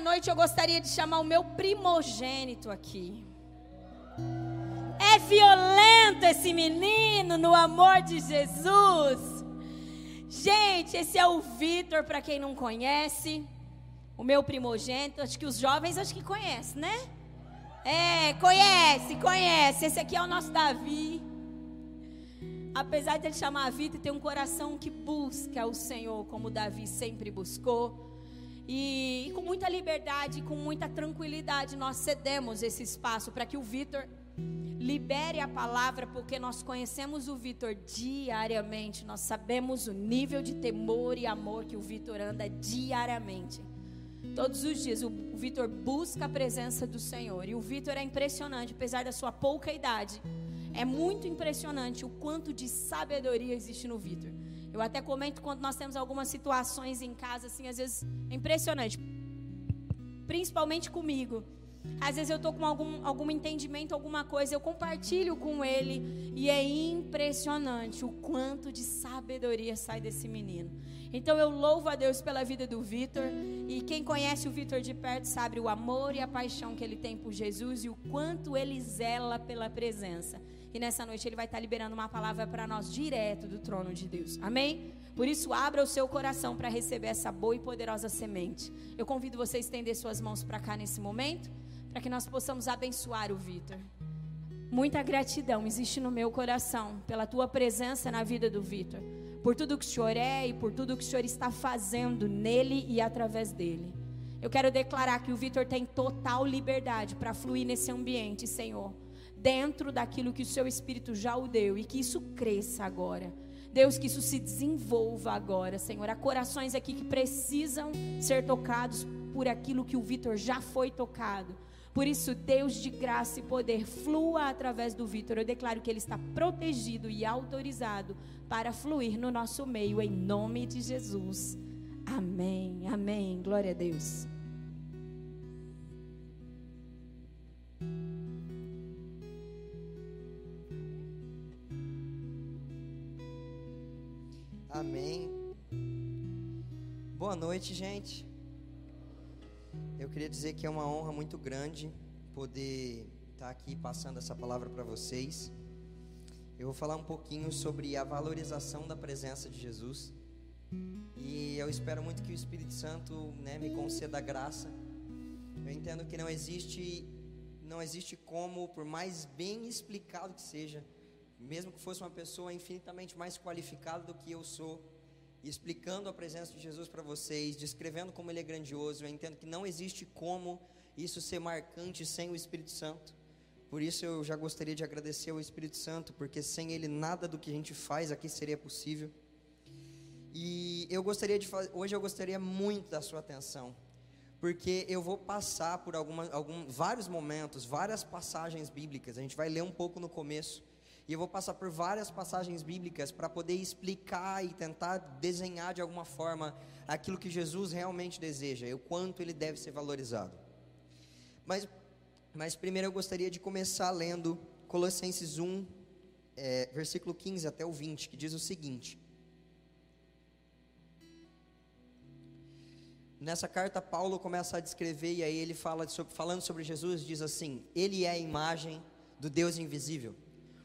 Noite eu gostaria de chamar o meu primogênito aqui. É violento esse menino no amor de Jesus. Gente, esse é o Vitor, para quem não conhece, o meu primogênito. Acho que os jovens acho que conhecem, né? É, conhece, conhece. Esse aqui é o nosso Davi. Apesar de ele chamar Vitor, tem um coração que busca o Senhor, como Davi sempre buscou. E, e com muita liberdade, com muita tranquilidade, nós cedemos esse espaço para que o Vitor libere a palavra, porque nós conhecemos o Vitor diariamente, nós sabemos o nível de temor e amor que o Vitor anda diariamente. Todos os dias o Vitor busca a presença do Senhor. E o Vitor é impressionante, apesar da sua pouca idade. É muito impressionante o quanto de sabedoria existe no Vitor. Eu até comento quando nós temos algumas situações em casa, assim, às vezes é impressionante. Principalmente comigo. Às vezes eu estou com algum, algum entendimento, alguma coisa, eu compartilho com ele e é impressionante o quanto de sabedoria sai desse menino. Então eu louvo a Deus pela vida do Vitor e quem conhece o Vitor de perto sabe o amor e a paixão que ele tem por Jesus e o quanto ele zela pela presença. E nessa noite ele vai estar liberando uma palavra para nós direto do trono de Deus. Amém? Por isso, abra o seu coração para receber essa boa e poderosa semente. Eu convido você a estender suas mãos para cá nesse momento, para que nós possamos abençoar o Vitor. Muita gratidão existe no meu coração pela tua presença na vida do Vitor, por tudo que o Senhor é e por tudo que o Senhor está fazendo nele e através dele. Eu quero declarar que o Vitor tem total liberdade para fluir nesse ambiente, Senhor dentro daquilo que o seu espírito já o deu e que isso cresça agora. Deus, que isso se desenvolva agora, Senhor. Há corações aqui que precisam ser tocados por aquilo que o Vitor já foi tocado. Por isso, Deus de graça e poder flua através do Vitor. Eu declaro que ele está protegido e autorizado para fluir no nosso meio, em nome de Jesus. Amém, amém. Glória a Deus. Amém. Boa noite, gente. Eu queria dizer que é uma honra muito grande poder estar aqui passando essa palavra para vocês. Eu vou falar um pouquinho sobre a valorização da presença de Jesus. E eu espero muito que o Espírito Santo né, me conceda graça. Eu entendo que não existe, não existe como, por mais bem explicado que seja, mesmo que fosse uma pessoa infinitamente mais qualificada do que eu sou, explicando a presença de Jesus para vocês, descrevendo como ele é grandioso, eu entendo que não existe como isso ser marcante sem o Espírito Santo. Por isso eu já gostaria de agradecer ao Espírito Santo, porque sem ele nada do que a gente faz aqui seria possível. E eu gostaria de fazer, hoje eu gostaria muito da sua atenção, porque eu vou passar por alguma, algum, vários momentos, várias passagens bíblicas. A gente vai ler um pouco no começo, e eu vou passar por várias passagens bíblicas para poder explicar e tentar desenhar de alguma forma aquilo que Jesus realmente deseja e o quanto ele deve ser valorizado. Mas, mas primeiro eu gostaria de começar lendo Colossenses 1, é, versículo 15 até o 20, que diz o seguinte. Nessa carta, Paulo começa a descrever, e aí ele fala sobre, falando sobre Jesus, diz assim: Ele é a imagem do Deus invisível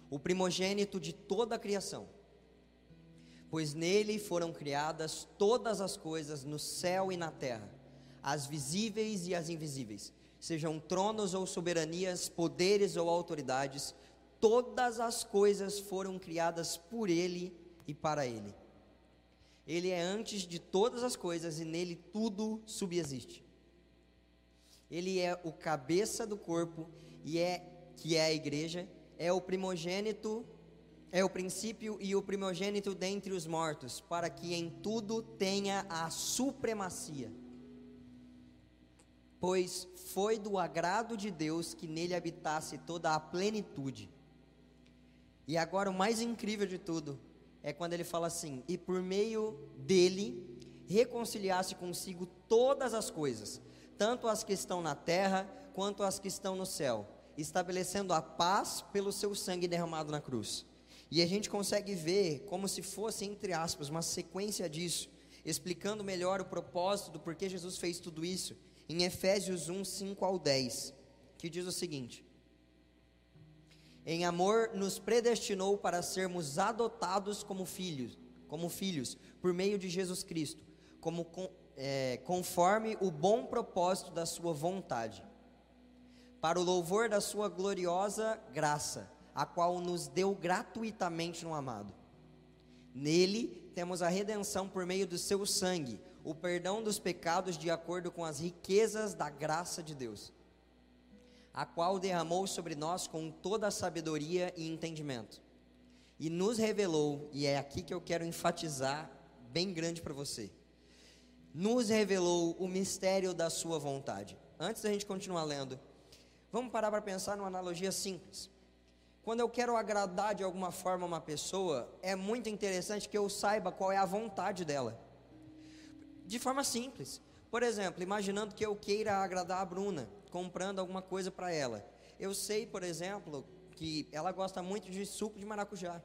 o primogênito de toda a criação. Pois nele foram criadas todas as coisas no céu e na terra, as visíveis e as invisíveis, sejam tronos ou soberanias, poderes ou autoridades, todas as coisas foram criadas por ele e para ele. Ele é antes de todas as coisas e nele tudo subexiste. Ele é o cabeça do corpo e é que é a igreja é o primogênito, é o princípio e o primogênito dentre os mortos, para que em tudo tenha a supremacia. Pois foi do agrado de Deus que nele habitasse toda a plenitude. E agora o mais incrível de tudo é quando ele fala assim: e por meio dele reconciliasse consigo todas as coisas, tanto as que estão na terra quanto as que estão no céu estabelecendo a paz pelo seu sangue derramado na cruz. E a gente consegue ver como se fosse, entre aspas, uma sequência disso, explicando melhor o propósito do porquê Jesus fez tudo isso, em Efésios 1, 5 ao 10, que diz o seguinte: Em amor nos predestinou para sermos adotados como filhos, como filhos, por meio de Jesus Cristo, como é, conforme o bom propósito da sua vontade, para o louvor da sua gloriosa graça, a qual nos deu gratuitamente no amado. Nele temos a redenção por meio do seu sangue, o perdão dos pecados de acordo com as riquezas da graça de Deus, a qual derramou sobre nós com toda a sabedoria e entendimento, e nos revelou, e é aqui que eu quero enfatizar bem grande para você nos revelou o mistério da sua vontade. Antes da gente continuar lendo, vamos parar para pensar numa analogia simples. Quando eu quero agradar de alguma forma uma pessoa, é muito interessante que eu saiba qual é a vontade dela. De forma simples. Por exemplo, imaginando que eu queira agradar a Bruna, comprando alguma coisa para ela. Eu sei, por exemplo, que ela gosta muito de suco de maracujá.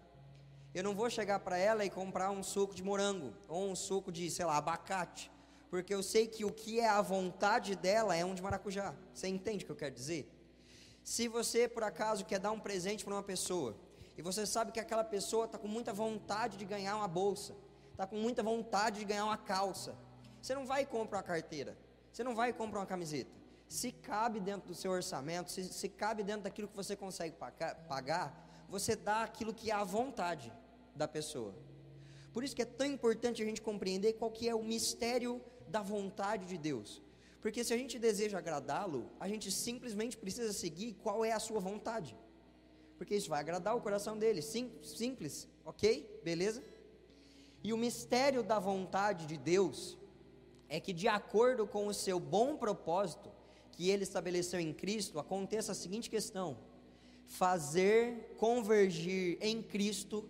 Eu não vou chegar para ela e comprar um suco de morango ou um suco de, sei lá, abacate porque eu sei que o que é a vontade dela é um de maracujá. Você entende o que eu quero dizer? Se você, por acaso, quer dar um presente para uma pessoa, e você sabe que aquela pessoa está com muita vontade de ganhar uma bolsa, está com muita vontade de ganhar uma calça, você não vai comprar uma carteira, você não vai comprar uma camiseta. Se cabe dentro do seu orçamento, se, se cabe dentro daquilo que você consegue pagar, você dá aquilo que é a vontade da pessoa. Por isso que é tão importante a gente compreender qual que é o mistério da vontade de Deus. Porque se a gente deseja agradá-lo, a gente simplesmente precisa seguir qual é a sua vontade. Porque isso vai agradar o coração dele. Sim, simples, ok? Beleza? E o mistério da vontade de Deus é que, de acordo com o seu bom propósito, que ele estabeleceu em Cristo, aconteça a seguinte questão: fazer convergir em Cristo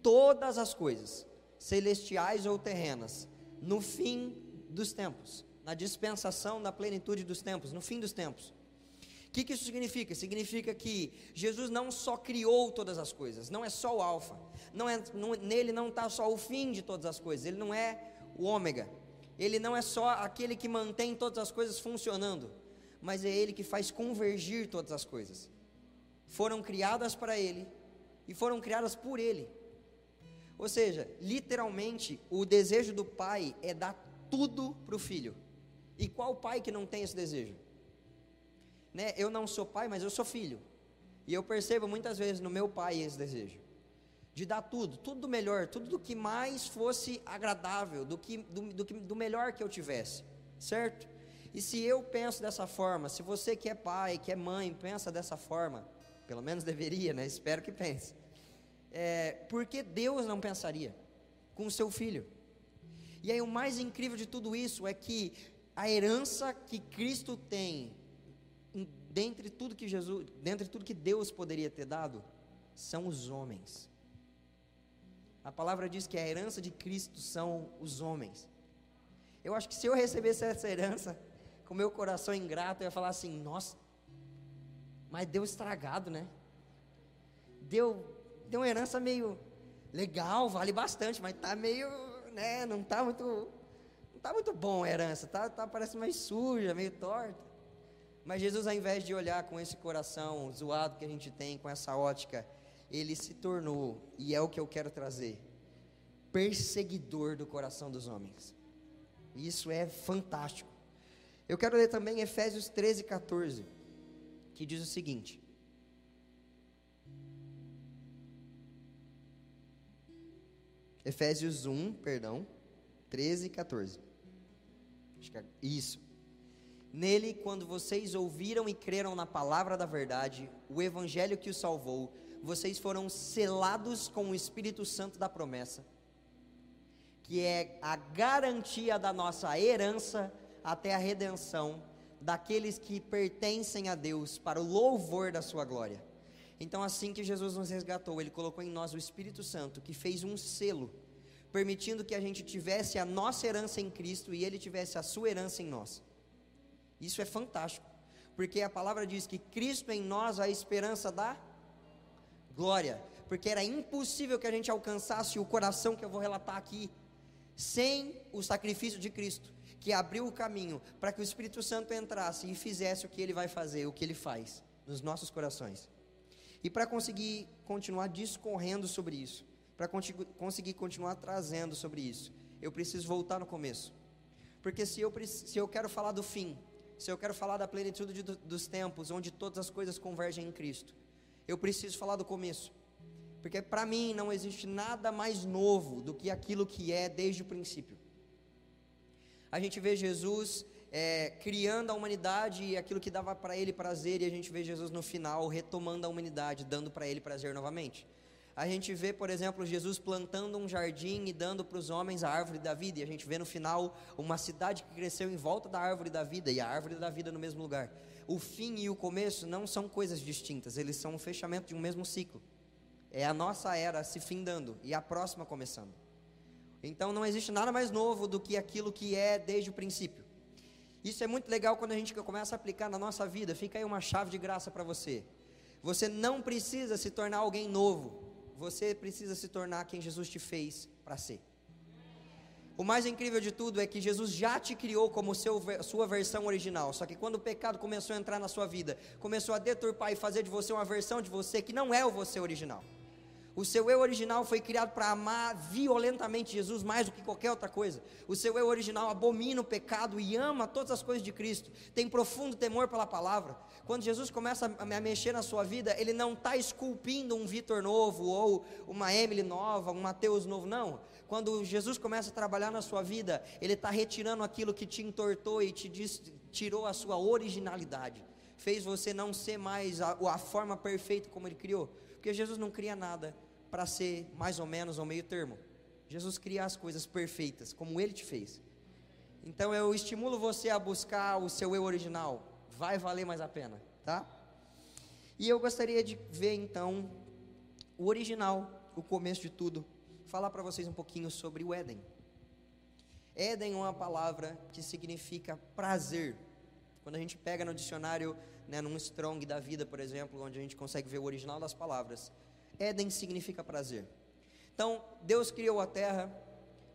todas as coisas, celestiais ou terrenas, no fim dos tempos, na dispensação da plenitude dos tempos, no fim dos tempos. O que, que isso significa? Significa que Jesus não só criou todas as coisas, não é só o Alfa, não é, não, nele não está só o fim de todas as coisas, ele não é o Ômega, ele não é só aquele que mantém todas as coisas funcionando, mas é ele que faz convergir todas as coisas. Foram criadas para ele e foram criadas por ele. Ou seja, literalmente, o desejo do pai é dar tudo para o filho. E qual pai que não tem esse desejo? Né? Eu não sou pai, mas eu sou filho. E eu percebo muitas vezes no meu pai esse desejo. De dar tudo, tudo do melhor, tudo do que mais fosse agradável, do, que, do, do, do melhor que eu tivesse. Certo? E se eu penso dessa forma, se você que é pai, que é mãe, pensa dessa forma, pelo menos deveria, né? Espero que pense. É, por que Deus não pensaria com o seu filho? E aí o mais incrível de tudo isso é que a herança que Cristo tem, dentre tudo que Jesus, dentre tudo que Deus poderia ter dado, são os homens. A palavra diz que a herança de Cristo são os homens. Eu acho que se eu recebesse essa herança, com meu coração ingrato, eu ia falar assim: nossa, mas deu estragado, né? Deu, deu uma herança meio legal, vale bastante, mas tá meio né, não está muito, tá muito bom a herança, tá, tá parece mais suja, meio torta. Mas Jesus, ao invés de olhar com esse coração zoado que a gente tem, com essa ótica, ele se tornou, e é o que eu quero trazer, perseguidor do coração dos homens. Isso é fantástico. Eu quero ler também Efésios 13, 14, que diz o seguinte: Efésios 1, perdão, 13 e 14. É isso. Nele, quando vocês ouviram e creram na palavra da verdade, o evangelho que os salvou, vocês foram selados com o Espírito Santo da promessa, que é a garantia da nossa herança até a redenção daqueles que pertencem a Deus para o louvor da sua glória. Então, assim que Jesus nos resgatou, Ele colocou em nós o Espírito Santo, que fez um selo, permitindo que a gente tivesse a nossa herança em Cristo e Ele tivesse a sua herança em nós. Isso é fantástico, porque a palavra diz que Cristo em nós a esperança da glória, porque era impossível que a gente alcançasse o coração que eu vou relatar aqui Sem o sacrifício de Cristo, que abriu o caminho para que o Espírito Santo entrasse e fizesse o que ele vai fazer, o que ele faz nos nossos corações. E para conseguir continuar discorrendo sobre isso, para conseguir continuar trazendo sobre isso, eu preciso voltar no começo. Porque se eu, se eu quero falar do fim, se eu quero falar da plenitude de, dos tempos, onde todas as coisas convergem em Cristo, eu preciso falar do começo. Porque para mim não existe nada mais novo do que aquilo que é desde o princípio. A gente vê Jesus é, criando a humanidade e aquilo que dava para ele prazer, e a gente vê Jesus no final retomando a humanidade, dando para ele prazer novamente. A gente vê, por exemplo, Jesus plantando um jardim e dando para os homens a árvore da vida, e a gente vê no final uma cidade que cresceu em volta da árvore da vida e a árvore da vida no mesmo lugar. O fim e o começo não são coisas distintas, eles são um fechamento de um mesmo ciclo. É a nossa era se findando e a próxima começando. Então não existe nada mais novo do que aquilo que é desde o princípio. Isso é muito legal quando a gente começa a aplicar na nossa vida. Fica aí uma chave de graça para você. Você não precisa se tornar alguém novo você precisa se tornar quem Jesus te fez para ser. O mais incrível de tudo é que Jesus já te criou como seu, sua versão original. Só que quando o pecado começou a entrar na sua vida, começou a deturpar e fazer de você uma versão de você que não é o você original. O seu eu original foi criado para amar violentamente Jesus mais do que qualquer outra coisa. O seu eu original abomina o pecado e ama todas as coisas de Cristo. Tem profundo temor pela palavra. Quando Jesus começa a mexer na sua vida, ele não está esculpindo um Vitor novo ou uma Emily nova, um Mateus novo, não. Quando Jesus começa a trabalhar na sua vida, ele está retirando aquilo que te entortou e te tirou a sua originalidade. Fez você não ser mais a, a forma perfeita como ele criou. Porque Jesus não cria nada para ser mais ou menos ao meio termo. Jesus cria as coisas perfeitas, como ele te fez. Então eu estimulo você a buscar o seu eu original. Vai valer mais a pena, tá? E eu gostaria de ver então o original, o começo de tudo. Falar para vocês um pouquinho sobre o Éden. Éden é uma palavra que significa prazer. Quando a gente pega no dicionário né, num strong da vida, por exemplo, onde a gente consegue ver o original das palavras. Éden significa prazer. Então, Deus criou a terra,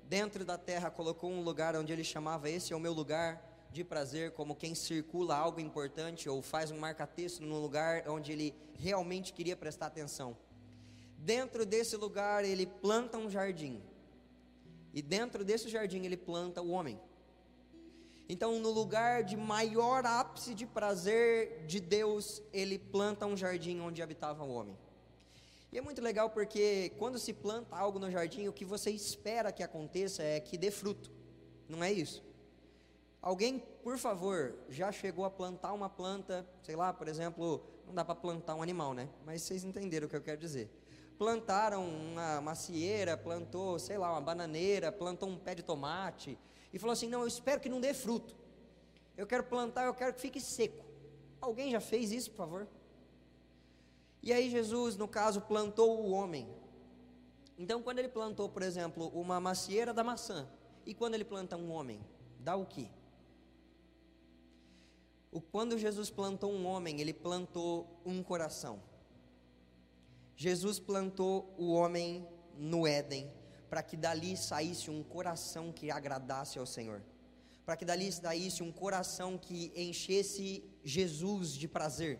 dentro da terra colocou um lugar onde ele chamava esse é o meu lugar de prazer, como quem circula algo importante ou faz um marca-texto num lugar onde ele realmente queria prestar atenção. Dentro desse lugar ele planta um jardim. E dentro desse jardim ele planta o homem. Então, no lugar de maior ápice de prazer de Deus, ele planta um jardim onde habitava o homem. E é muito legal porque quando se planta algo no jardim, o que você espera que aconteça é que dê fruto. Não é isso? Alguém, por favor, já chegou a plantar uma planta, sei lá, por exemplo, não dá para plantar um animal, né? Mas vocês entenderam o que eu quero dizer. Plantaram uma macieira, plantou, sei lá, uma bananeira, plantou um pé de tomate, e falou assim: Não, eu espero que não dê fruto. Eu quero plantar, eu quero que fique seco. Alguém já fez isso, por favor? E aí, Jesus, no caso, plantou o homem. Então, quando ele plantou, por exemplo, uma macieira da maçã, e quando ele planta um homem, dá o quê? O, quando Jesus plantou um homem, ele plantou um coração. Jesus plantou o homem no Éden, para que dali saísse um coração que agradasse ao Senhor, para que dali saísse um coração que enchesse Jesus de prazer.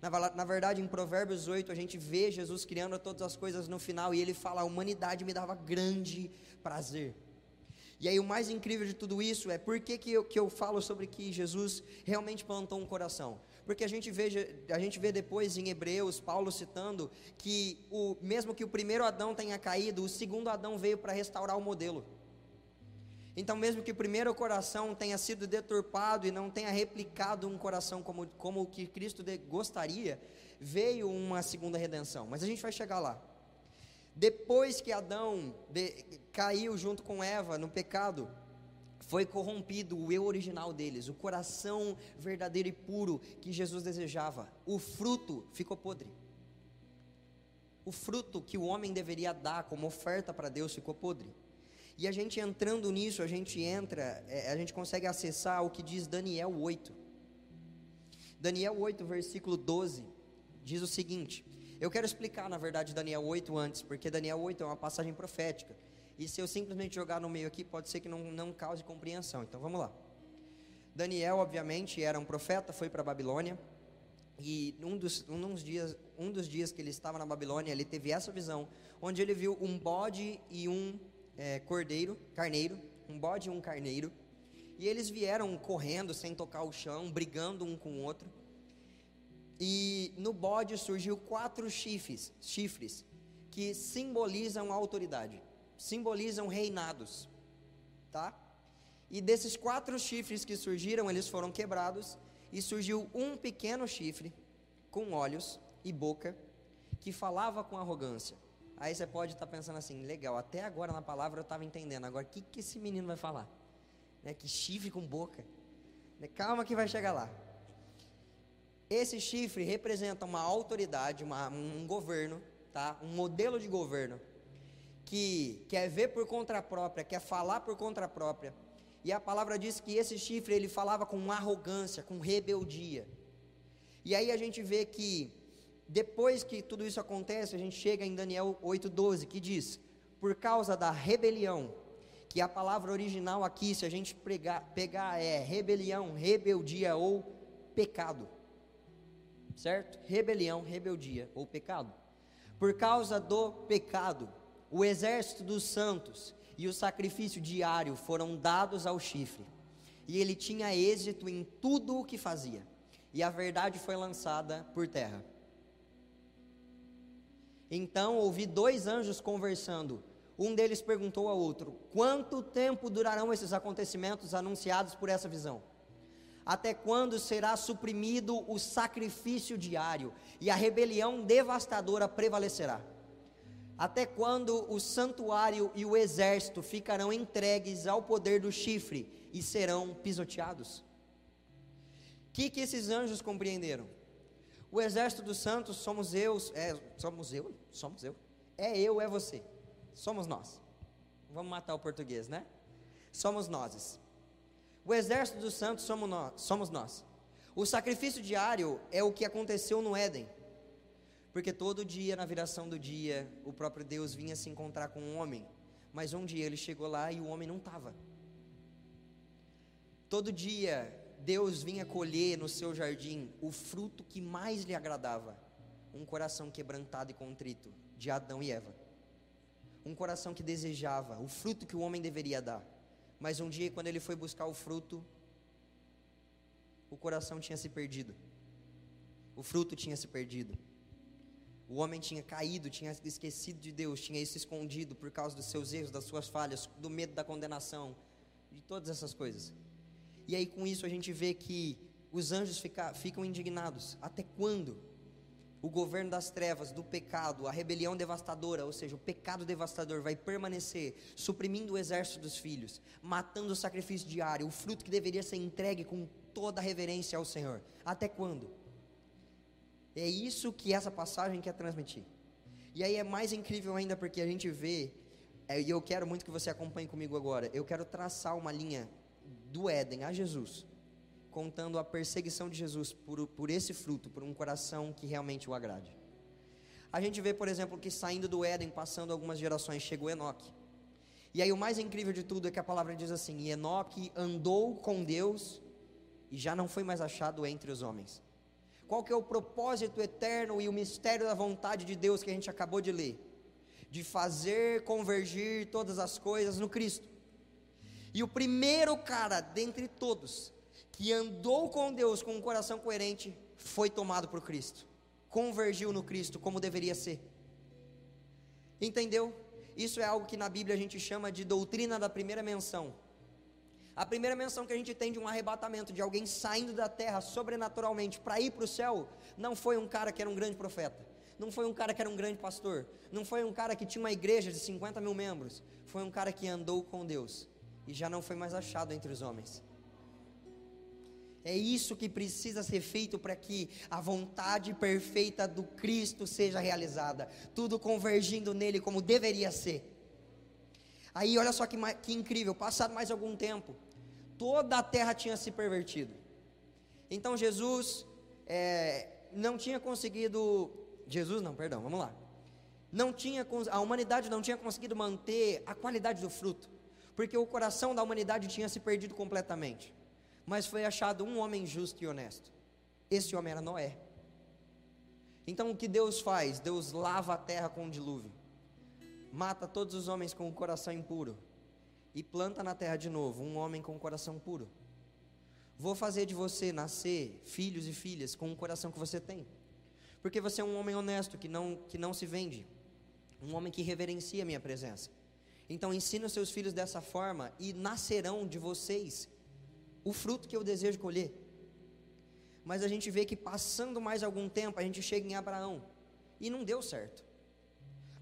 Na, verdade, em Provérbios 8, a gente vê Jesus criando todas as coisas no final e ele fala: A humanidade me dava grande prazer. E aí, o mais incrível de tudo isso é por que, que, eu, que eu falo sobre que Jesus realmente plantou um coração? Porque a gente vê, a gente vê depois em Hebreus, Paulo citando que o, mesmo que o primeiro Adão tenha caído, o segundo Adão veio para restaurar o modelo. Então, mesmo que o primeiro coração tenha sido deturpado e não tenha replicado um coração como, como o que Cristo de, gostaria, veio uma segunda redenção. Mas a gente vai chegar lá. Depois que Adão de, caiu junto com Eva no pecado, foi corrompido o eu original deles, o coração verdadeiro e puro que Jesus desejava. O fruto ficou podre. O fruto que o homem deveria dar como oferta para Deus ficou podre. E a gente entrando nisso, a gente entra, é, a gente consegue acessar o que diz Daniel 8. Daniel 8, versículo 12, diz o seguinte: Eu quero explicar, na verdade, Daniel 8 antes, porque Daniel 8 é uma passagem profética. E se eu simplesmente jogar no meio aqui, pode ser que não, não cause compreensão. Então vamos lá. Daniel, obviamente, era um profeta, foi para a Babilônia. E um dos, um, dos dias, um dos dias que ele estava na Babilônia, ele teve essa visão, onde ele viu um bode e um é, cordeiro, carneiro, um bode e um carneiro. E eles vieram correndo, sem tocar o chão, brigando um com o outro. E no bode surgiu quatro chifres, chifres que simbolizam a autoridade, simbolizam reinados, tá? E desses quatro chifres que surgiram, eles foram quebrados e surgiu um pequeno chifre com olhos e boca que falava com arrogância. Aí você pode estar pensando assim, legal, até agora na palavra eu estava entendendo, agora o que, que esse menino vai falar? Né, que chifre com boca. Né, calma que vai chegar lá. Esse chifre representa uma autoridade, uma, um governo, tá? um modelo de governo, que quer ver por conta própria, quer falar por conta própria. E a palavra diz que esse chifre ele falava com arrogância, com rebeldia. E aí a gente vê que depois que tudo isso acontece, a gente chega em Daniel 8:12, que diz: "Por causa da rebelião", que a palavra original aqui, se a gente pegar, pegar é rebelião, rebeldia ou pecado certo? Rebelião, rebeldia ou pecado. Por causa do pecado, o exército dos santos e o sacrifício diário foram dados ao chifre, e ele tinha êxito em tudo o que fazia, e a verdade foi lançada por terra. Então ouvi dois anjos conversando. Um deles perguntou ao outro: Quanto tempo durarão esses acontecimentos anunciados por essa visão? Até quando será suprimido o sacrifício diário e a rebelião devastadora prevalecerá? Até quando o santuário e o exército ficarão entregues ao poder do chifre e serão pisoteados? O que, que esses anjos compreenderam? O exército dos santos somos eu, é, somos eu, somos eu, é eu, é você, somos nós. Vamos matar o português, né? Somos nós. O exército dos santos somos nós, somos nós. O sacrifício diário é o que aconteceu no Éden. Porque todo dia, na viração do dia, o próprio Deus vinha se encontrar com um homem. Mas um dia ele chegou lá e o homem não estava. Todo dia, Deus vinha colher no seu jardim o fruto que mais lhe agradava: um coração quebrantado e contrito, de Adão e Eva. Um coração que desejava o fruto que o homem deveria dar. Mas um dia, quando ele foi buscar o fruto, o coração tinha se perdido. O fruto tinha se perdido. O homem tinha caído, tinha esquecido de Deus, tinha se escondido por causa dos seus erros, das suas falhas, do medo da condenação, de todas essas coisas. E aí, com isso, a gente vê que os anjos fica, ficam indignados. Até quando? o governo das trevas, do pecado, a rebelião devastadora, ou seja, o pecado devastador vai permanecer, suprimindo o exército dos filhos, matando o sacrifício diário, o fruto que deveria ser entregue com toda a reverência ao Senhor. Até quando? É isso que essa passagem quer transmitir. E aí é mais incrível ainda porque a gente vê, é, e eu quero muito que você acompanhe comigo agora, eu quero traçar uma linha do Éden a Jesus contando a perseguição de Jesus por, por esse fruto, por um coração que realmente o agrade. A gente vê, por exemplo, que saindo do Éden, passando algumas gerações, chegou Enoque. E aí o mais incrível de tudo é que a palavra diz assim: e Enoque andou com Deus e já não foi mais achado entre os homens. Qual que é o propósito eterno e o mistério da vontade de Deus que a gente acabou de ler? De fazer convergir todas as coisas no Cristo. E o primeiro cara dentre todos que andou com Deus com um coração coerente, foi tomado por Cristo, convergiu no Cristo como deveria ser. Entendeu? Isso é algo que na Bíblia a gente chama de doutrina da primeira menção. A primeira menção que a gente tem de um arrebatamento, de alguém saindo da terra sobrenaturalmente para ir para o céu, não foi um cara que era um grande profeta, não foi um cara que era um grande pastor, não foi um cara que tinha uma igreja de 50 mil membros, foi um cara que andou com Deus e já não foi mais achado entre os homens. É isso que precisa ser feito para que a vontade perfeita do Cristo seja realizada, tudo convergindo nele como deveria ser. Aí olha só que, que incrível, passado mais algum tempo, toda a terra tinha se pervertido. Então Jesus é, não tinha conseguido, Jesus não, perdão, vamos lá. não tinha, a humanidade não tinha conseguido manter a qualidade do fruto, porque o coração da humanidade tinha se perdido completamente. Mas foi achado um homem justo e honesto. Esse homem era Noé. Então o que Deus faz? Deus lava a terra com um dilúvio, mata todos os homens com o coração impuro e planta na terra de novo um homem com o coração puro. Vou fazer de você nascer filhos e filhas com o coração que você tem. Porque você é um homem honesto que não, que não se vende, um homem que reverencia a minha presença. Então ensine os seus filhos dessa forma e nascerão de vocês o fruto que eu desejo colher. Mas a gente vê que passando mais algum tempo, a gente chega em Abraão e não deu certo.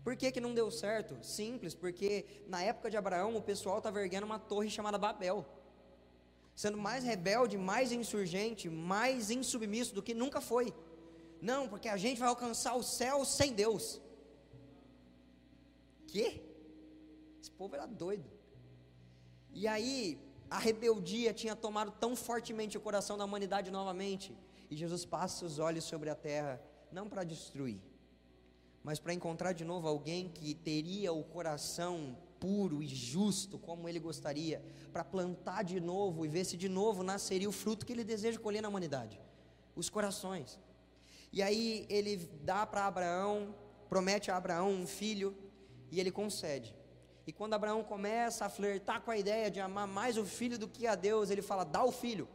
Por que, que não deu certo? Simples, porque na época de Abraão o pessoal estava erguendo uma torre chamada Babel, sendo mais rebelde, mais insurgente, mais insubmisso do que nunca foi. Não, porque a gente vai alcançar o céu sem Deus. Que? Esse povo era doido. E aí, a rebeldia tinha tomado tão fortemente o coração da humanidade novamente. E Jesus passa os olhos sobre a terra, não para destruir, mas para encontrar de novo alguém que teria o coração puro e justo como ele gostaria, para plantar de novo e ver se de novo nasceria o fruto que ele deseja colher na humanidade os corações. E aí ele dá para Abraão, promete a Abraão um filho, e ele concede. E quando Abraão começa a flertar com a ideia de amar mais o filho do que a Deus, ele fala: dá o filho.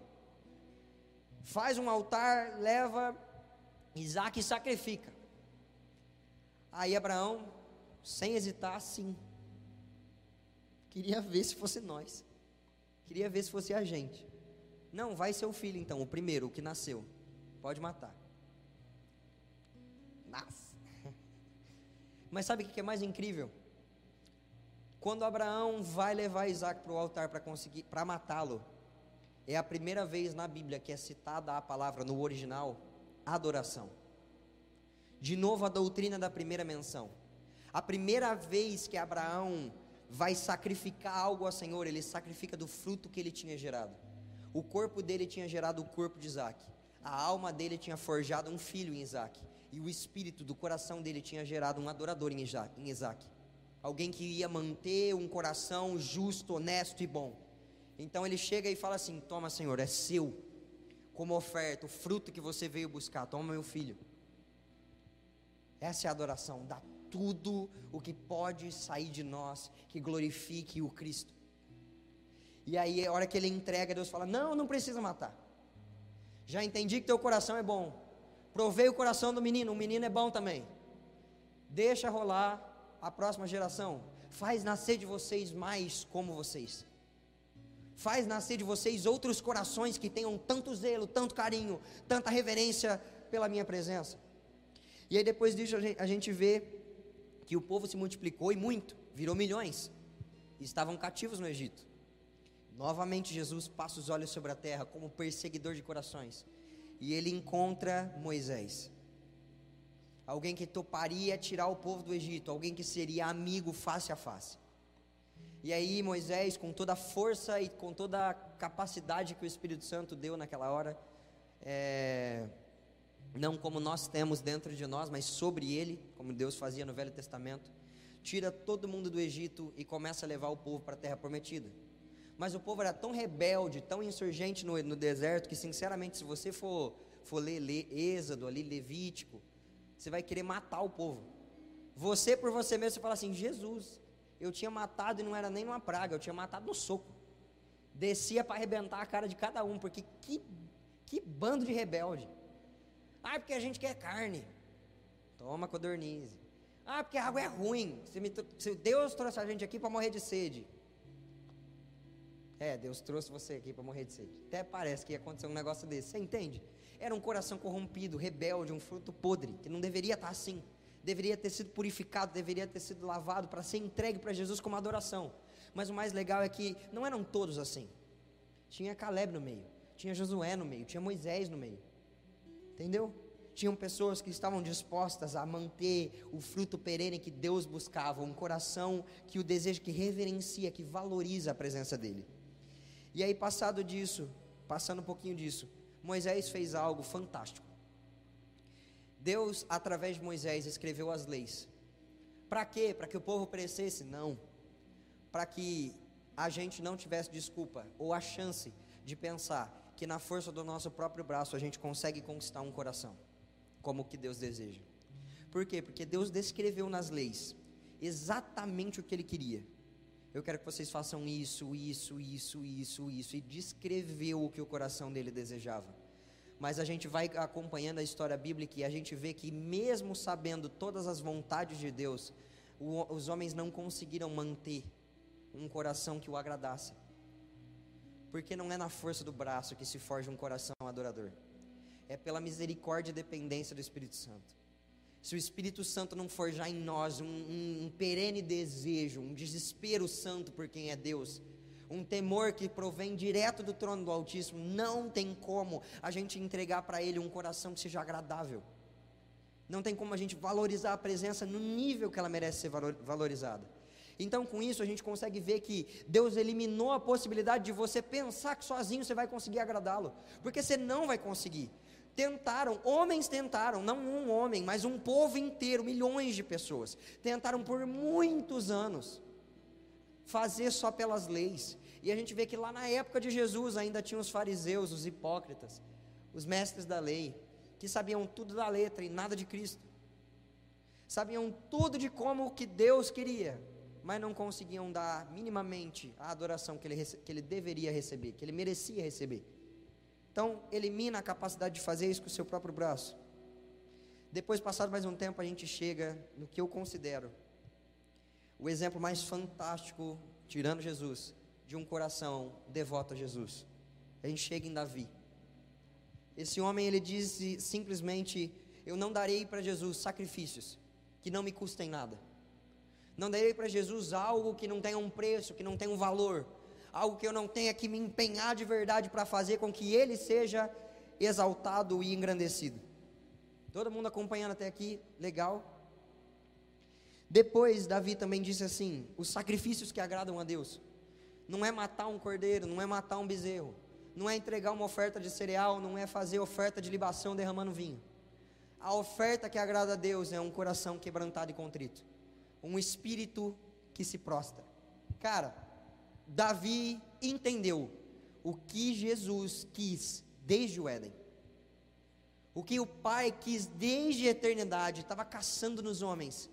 Faz um altar, leva Isaac e sacrifica. Aí Abraão, sem hesitar, sim. Queria ver se fosse nós. Queria ver se fosse a gente. Não, vai ser o filho então, o primeiro, o que nasceu. Pode matar. Nasce. Mas sabe o que é mais incrível? Quando Abraão vai levar Isaac para o altar para conseguir, para matá-lo, é a primeira vez na Bíblia que é citada a palavra no original adoração. De novo a doutrina da primeira menção. A primeira vez que Abraão vai sacrificar algo ao Senhor, ele sacrifica do fruto que ele tinha gerado. O corpo dele tinha gerado o corpo de Isaac. A alma dele tinha forjado um filho em Isaac. E o espírito do coração dele tinha gerado um adorador em Isaac alguém que ia manter um coração justo, honesto e bom. Então ele chega e fala assim: Toma, Senhor, é seu, como oferta, o fruto que você veio buscar. Toma, meu filho. Essa é a adoração, dá tudo o que pode sair de nós que glorifique o Cristo. E aí, a hora que ele entrega, Deus fala: Não, não precisa matar. Já entendi que teu coração é bom. Provei o coração do menino, o menino é bom também. Deixa rolar, a próxima geração, faz nascer de vocês mais como vocês. Faz nascer de vocês outros corações que tenham tanto zelo, tanto carinho, tanta reverência pela minha presença. E aí depois disso a gente vê que o povo se multiplicou e muito, virou milhões. E estavam cativos no Egito. Novamente Jesus passa os olhos sobre a terra como perseguidor de corações. E ele encontra Moisés alguém que toparia tirar o povo do Egito, alguém que seria amigo face a face. E aí Moisés, com toda a força e com toda a capacidade que o Espírito Santo deu naquela hora, é, não como nós temos dentro de nós, mas sobre ele, como Deus fazia no Velho Testamento, tira todo mundo do Egito e começa a levar o povo para a Terra Prometida. Mas o povo era tão rebelde, tão insurgente no, no deserto, que sinceramente, se você for, for ler, ler Êxodo, ali, Levítico, você vai querer matar o povo. Você por você mesmo, você fala assim: Jesus, eu tinha matado e não era nem uma praga, eu tinha matado no soco. Descia para arrebentar a cara de cada um, porque que, que bando de rebelde. Ah, porque a gente quer carne. Toma codornize. Ah, porque a água é ruim. Se Deus trouxe a gente aqui para morrer de sede. É, Deus trouxe você aqui para morrer de sede. Até parece que ia acontecer um negócio desse. Você entende? Era um coração corrompido, rebelde, um fruto podre, que não deveria estar assim. Deveria ter sido purificado, deveria ter sido lavado para ser entregue para Jesus como adoração. Mas o mais legal é que não eram todos assim. Tinha Caleb no meio, tinha Josué no meio, tinha Moisés no meio. Entendeu? Tinham pessoas que estavam dispostas a manter o fruto perene que Deus buscava, um coração que o deseja, que reverencia, que valoriza a presença dele. E aí, passado disso, passando um pouquinho disso, Moisés fez algo fantástico. Deus, através de Moisés, escreveu as leis. Para quê? Para que o povo perecesse? Não. Para que a gente não tivesse desculpa ou a chance de pensar que na força do nosso próprio braço a gente consegue conquistar um coração, como o que Deus deseja. Por quê? Porque Deus descreveu nas leis exatamente o que Ele queria. Eu quero que vocês façam isso, isso, isso, isso, isso, e descreveu o que o coração dele desejava. Mas a gente vai acompanhando a história bíblica e a gente vê que, mesmo sabendo todas as vontades de Deus, os homens não conseguiram manter um coração que o agradasse. Porque não é na força do braço que se forja um coração adorador, é pela misericórdia e dependência do Espírito Santo. Se o Espírito Santo não forjar em nós um, um, um, perene desejo, um desespero santo por quem é Deus, um temor que provém direto do trono do Altíssimo, não tem como a gente entregar para Ele um coração que seja agradável. Não tem como a gente valorizar a presença no nível que ela merece ser valorizada. Então, com isso, a gente consegue ver que Deus eliminou a possibilidade de você pensar que sozinho você vai conseguir agradá-lo, porque você não vai conseguir. Tentaram, homens tentaram, não um homem, mas um povo inteiro, milhões de pessoas, tentaram por muitos anos fazer só pelas leis. E a gente vê que lá na época de Jesus ainda tinha os fariseus, os hipócritas, os mestres da lei, que sabiam tudo da letra e nada de Cristo. Sabiam tudo de como que Deus queria, mas não conseguiam dar minimamente a adoração que ele, que ele deveria receber, que ele merecia receber. Então, elimina a capacidade de fazer isso com o seu próprio braço. Depois, passado mais um tempo, a gente chega no que eu considero o exemplo mais fantástico, tirando Jesus, de um coração devoto a Jesus. A gente chega em Davi. Esse homem, ele diz simplesmente: Eu não darei para Jesus sacrifícios que não me custem nada. Não darei para Jesus algo que não tenha um preço, que não tenha um valor algo que eu não tenha que me empenhar de verdade para fazer com que ele seja exaltado e engrandecido. Todo mundo acompanhando até aqui, legal? Depois, Davi também disse assim: os sacrifícios que agradam a Deus, não é matar um cordeiro, não é matar um bezerro, não é entregar uma oferta de cereal, não é fazer oferta de libação derramando vinho. A oferta que agrada a Deus é um coração quebrantado e contrito, um espírito que se prostra. Cara, Davi entendeu o que Jesus quis desde o Éden. O que o Pai quis desde a eternidade, estava caçando nos homens,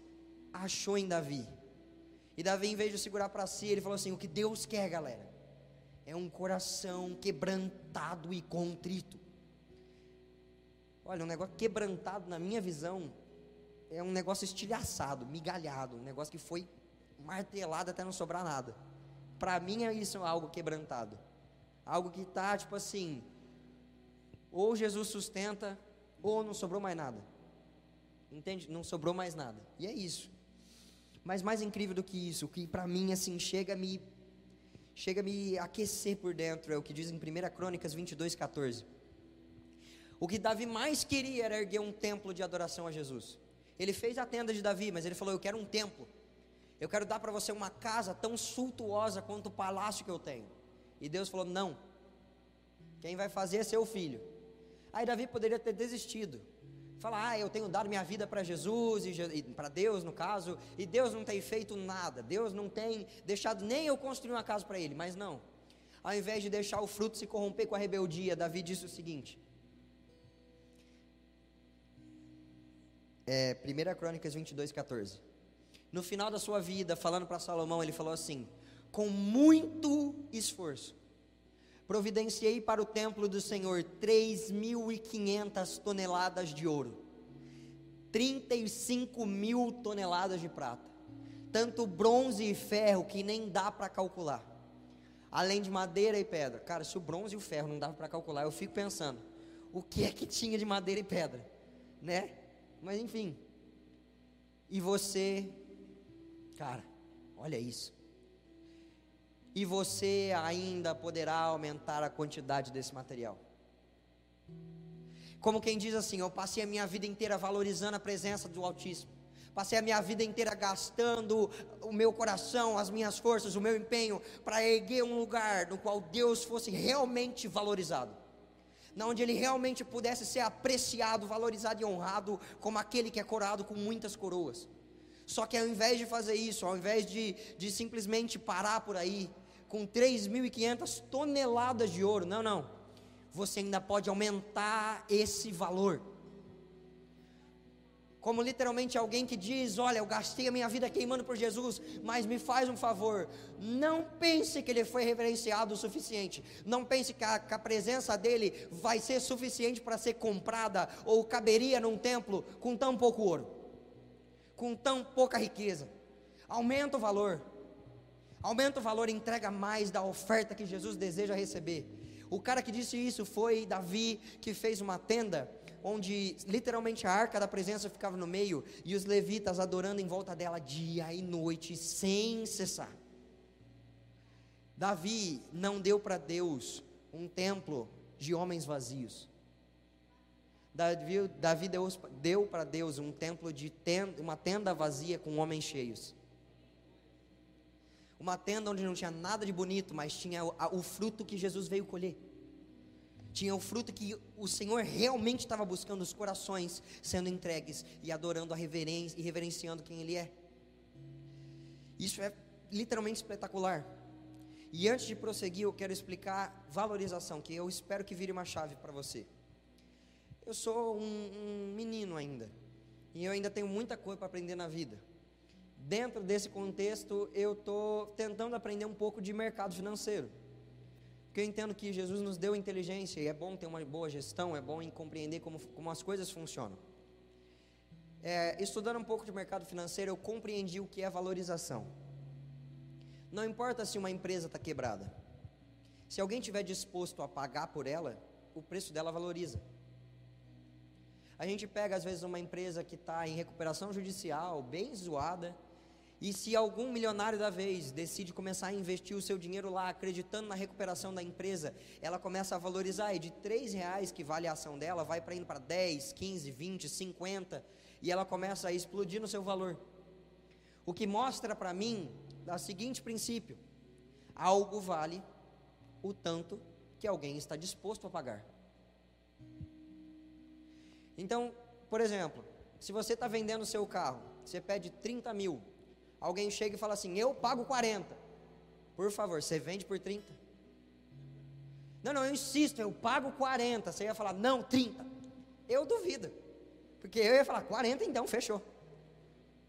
achou em Davi. E Davi, em vez de segurar para si, ele falou assim: O que Deus quer, galera, é um coração quebrantado e contrito. Olha, um negócio quebrantado, na minha visão, é um negócio estilhaçado, migalhado, um negócio que foi martelado até não sobrar nada. Para mim é isso algo quebrantado. Algo que está tipo assim, ou Jesus sustenta, ou não sobrou mais nada. Entende? Não sobrou mais nada. E é isso. Mas mais incrível do que isso, o que para mim assim chega a me chega a me aquecer por dentro, é o que diz em 1 Crônicas 22:14. O que Davi mais queria era erguer um templo de adoração a Jesus. Ele fez a tenda de Davi, mas ele falou: "Eu quero um templo". Eu quero dar para você uma casa tão suntuosa quanto o palácio que eu tenho. E Deus falou: Não. Quem vai fazer é seu filho. Aí Davi poderia ter desistido. Falar, ah, eu tenho dado minha vida para Jesus e, e para Deus, no caso, e Deus não tem feito nada. Deus não tem deixado nem eu construir uma casa para ele. Mas não. Ao invés de deixar o fruto se corromper com a rebeldia, Davi disse o seguinte: é, 1 Crônicas 22, 14 no final da sua vida, falando para Salomão, ele falou assim: com muito esforço, providenciei para o templo do Senhor 3.500 toneladas de ouro, 35 mil toneladas de prata, tanto bronze e ferro que nem dá para calcular, além de madeira e pedra. Cara, se o bronze e o ferro não dava para calcular, eu fico pensando, o que é que tinha de madeira e pedra, né? Mas enfim. E você Cara, olha isso. E você ainda poderá aumentar a quantidade desse material. Como quem diz assim: Eu passei a minha vida inteira valorizando a presença do Altíssimo. Passei a minha vida inteira gastando o meu coração, as minhas forças, o meu empenho para erguer um lugar no qual Deus fosse realmente valorizado. Na onde ele realmente pudesse ser apreciado, valorizado e honrado como aquele que é coroado com muitas coroas. Só que ao invés de fazer isso, ao invés de, de simplesmente parar por aí com 3.500 toneladas de ouro, não, não. Você ainda pode aumentar esse valor. Como literalmente alguém que diz: Olha, eu gastei a minha vida queimando por Jesus, mas me faz um favor. Não pense que ele foi reverenciado o suficiente. Não pense que a, que a presença dele vai ser suficiente para ser comprada ou caberia num templo com tão pouco ouro, com tão pouca riqueza. Aumenta o valor. Aumenta o valor, entrega mais da oferta que Jesus deseja receber. O cara que disse isso foi Davi, que fez uma tenda onde literalmente a arca da presença ficava no meio e os levitas adorando em volta dela dia e noite sem cessar. Davi não deu para Deus um templo de homens vazios. Davi, Davi deu, deu para Deus um templo de uma tenda vazia com homens cheios. Uma tenda onde não tinha nada de bonito, mas tinha o, o fruto que Jesus veio colher tinha o fruto que o Senhor realmente estava buscando, os corações sendo entregues e adorando a reverência e reverenciando quem Ele é. Isso é literalmente espetacular. E antes de prosseguir, eu quero explicar valorização, que eu espero que vire uma chave para você. Eu sou um, um menino ainda, e eu ainda tenho muita coisa para aprender na vida. Dentro desse contexto, eu estou tentando aprender um pouco de mercado financeiro. Porque eu entendo que Jesus nos deu inteligência e é bom ter uma boa gestão, é bom em compreender como, como as coisas funcionam. É, estudando um pouco de mercado financeiro, eu compreendi o que é valorização. Não importa se uma empresa está quebrada, se alguém tiver disposto a pagar por ela, o preço dela valoriza. A gente pega às vezes uma empresa que está em recuperação judicial, bem zoada, e se algum milionário da vez decide começar a investir o seu dinheiro lá, acreditando na recuperação da empresa, ela começa a valorizar e de três reais que vale a ação dela, vai para indo para 10, 15, 20, 50 e ela começa a explodir no seu valor. O que mostra para mim o seguinte princípio: algo vale o tanto que alguém está disposto a pagar. Então, por exemplo, se você está vendendo o seu carro, você pede 30 mil alguém chega e fala assim: Eu pago 40. Por favor, você vende por 30? Não, não, eu insisto, eu pago 40. Você ia falar: Não, 30. Eu duvido. Porque eu ia falar: 40, então, fechou.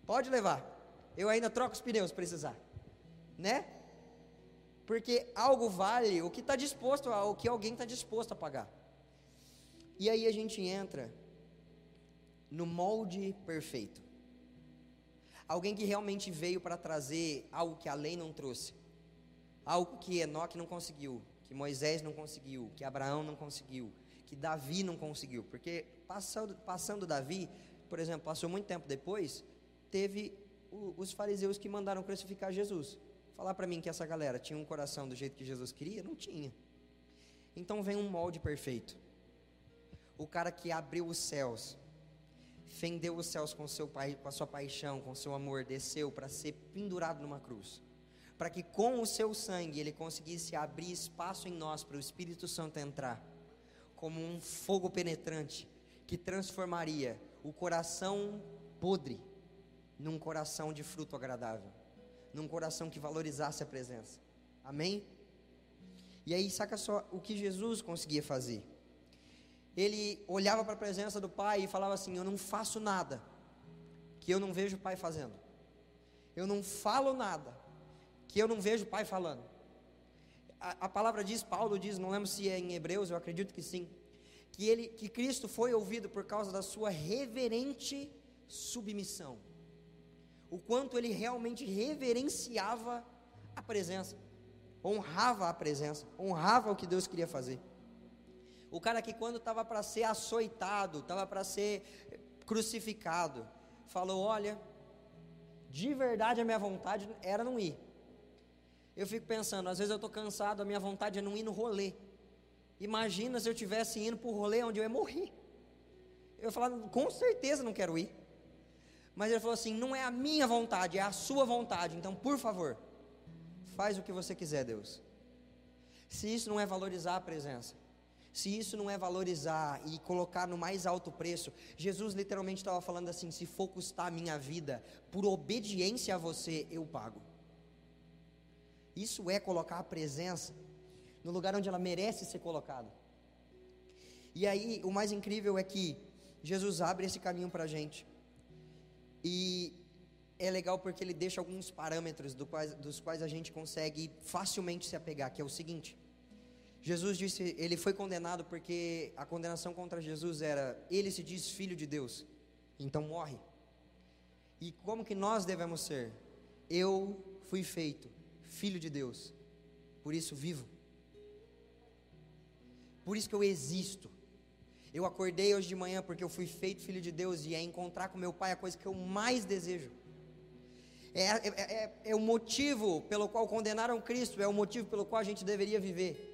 Pode levar. Eu ainda troco os pneus se precisar. Né? Porque algo vale o que está disposto, o que alguém está disposto a pagar. E aí a gente entra no molde perfeito. Alguém que realmente veio para trazer algo que a lei não trouxe. Algo que Enoque não conseguiu, que Moisés não conseguiu, que Abraão não conseguiu, que Davi não conseguiu. Porque passando, passando Davi, por exemplo, passou muito tempo depois, teve o, os fariseus que mandaram crucificar Jesus. Falar para mim que essa galera tinha um coração do jeito que Jesus queria? Não tinha. Então vem um molde perfeito. O cara que abriu os céus, fendeu os céus com, seu, com a sua paixão, com seu amor, desceu para ser pendurado numa cruz. Para que com o seu sangue ele conseguisse abrir espaço em nós para o Espírito Santo entrar, como um fogo penetrante que transformaria o coração podre num coração de fruto agradável, num coração que valorizasse a presença. Amém? E aí, saca só o que Jesus conseguia fazer ele olhava para a presença do pai e falava assim: Eu não faço nada que eu não vejo o pai fazendo. Eu não falo nada que eu não vejo o pai falando. A, a, palavra diz, Paulo diz, não lembro se é em Hebreus, eu acredito que sim, que ele, que Cristo foi ouvido por causa da sua reverente submissão. O quanto ele realmente reverenciava a presença, honrava a presença, honrava o que Deus queria fazer. O cara que quando estava para ser açoitado, estava para ser crucificado, falou: Olha, de verdade a minha vontade era não ir. Eu fico pensando, às vezes eu estou cansado, a minha vontade é não ir no rolê. Imagina se eu tivesse indo para o rolê onde eu ia morrer. Eu falava, com certeza não quero ir. Mas ele falou assim: não é a minha vontade, é a sua vontade. Então, por favor, faz o que você quiser, Deus. Se isso não é valorizar a presença, se isso não é valorizar e colocar no mais alto preço, Jesus literalmente estava falando assim: se for custar a minha vida, por obediência a você, eu pago. Isso é colocar a presença no lugar onde ela merece ser colocada. E aí, o mais incrível é que Jesus abre esse caminho para a gente. E é legal porque ele deixa alguns parâmetros do quais, dos quais a gente consegue facilmente se apegar, que é o seguinte. Jesus disse, ele foi condenado porque a condenação contra Jesus era, ele se diz filho de Deus, então morre. E como que nós devemos ser? Eu fui feito filho de Deus, por isso vivo. Por isso que eu existo. Eu acordei hoje de manhã porque eu fui feito filho de Deus e é encontrar com meu pai a coisa que eu mais desejo. É, é, é, é, o motivo pelo qual condenaram Cristo, é o motivo pelo qual a gente deveria viver.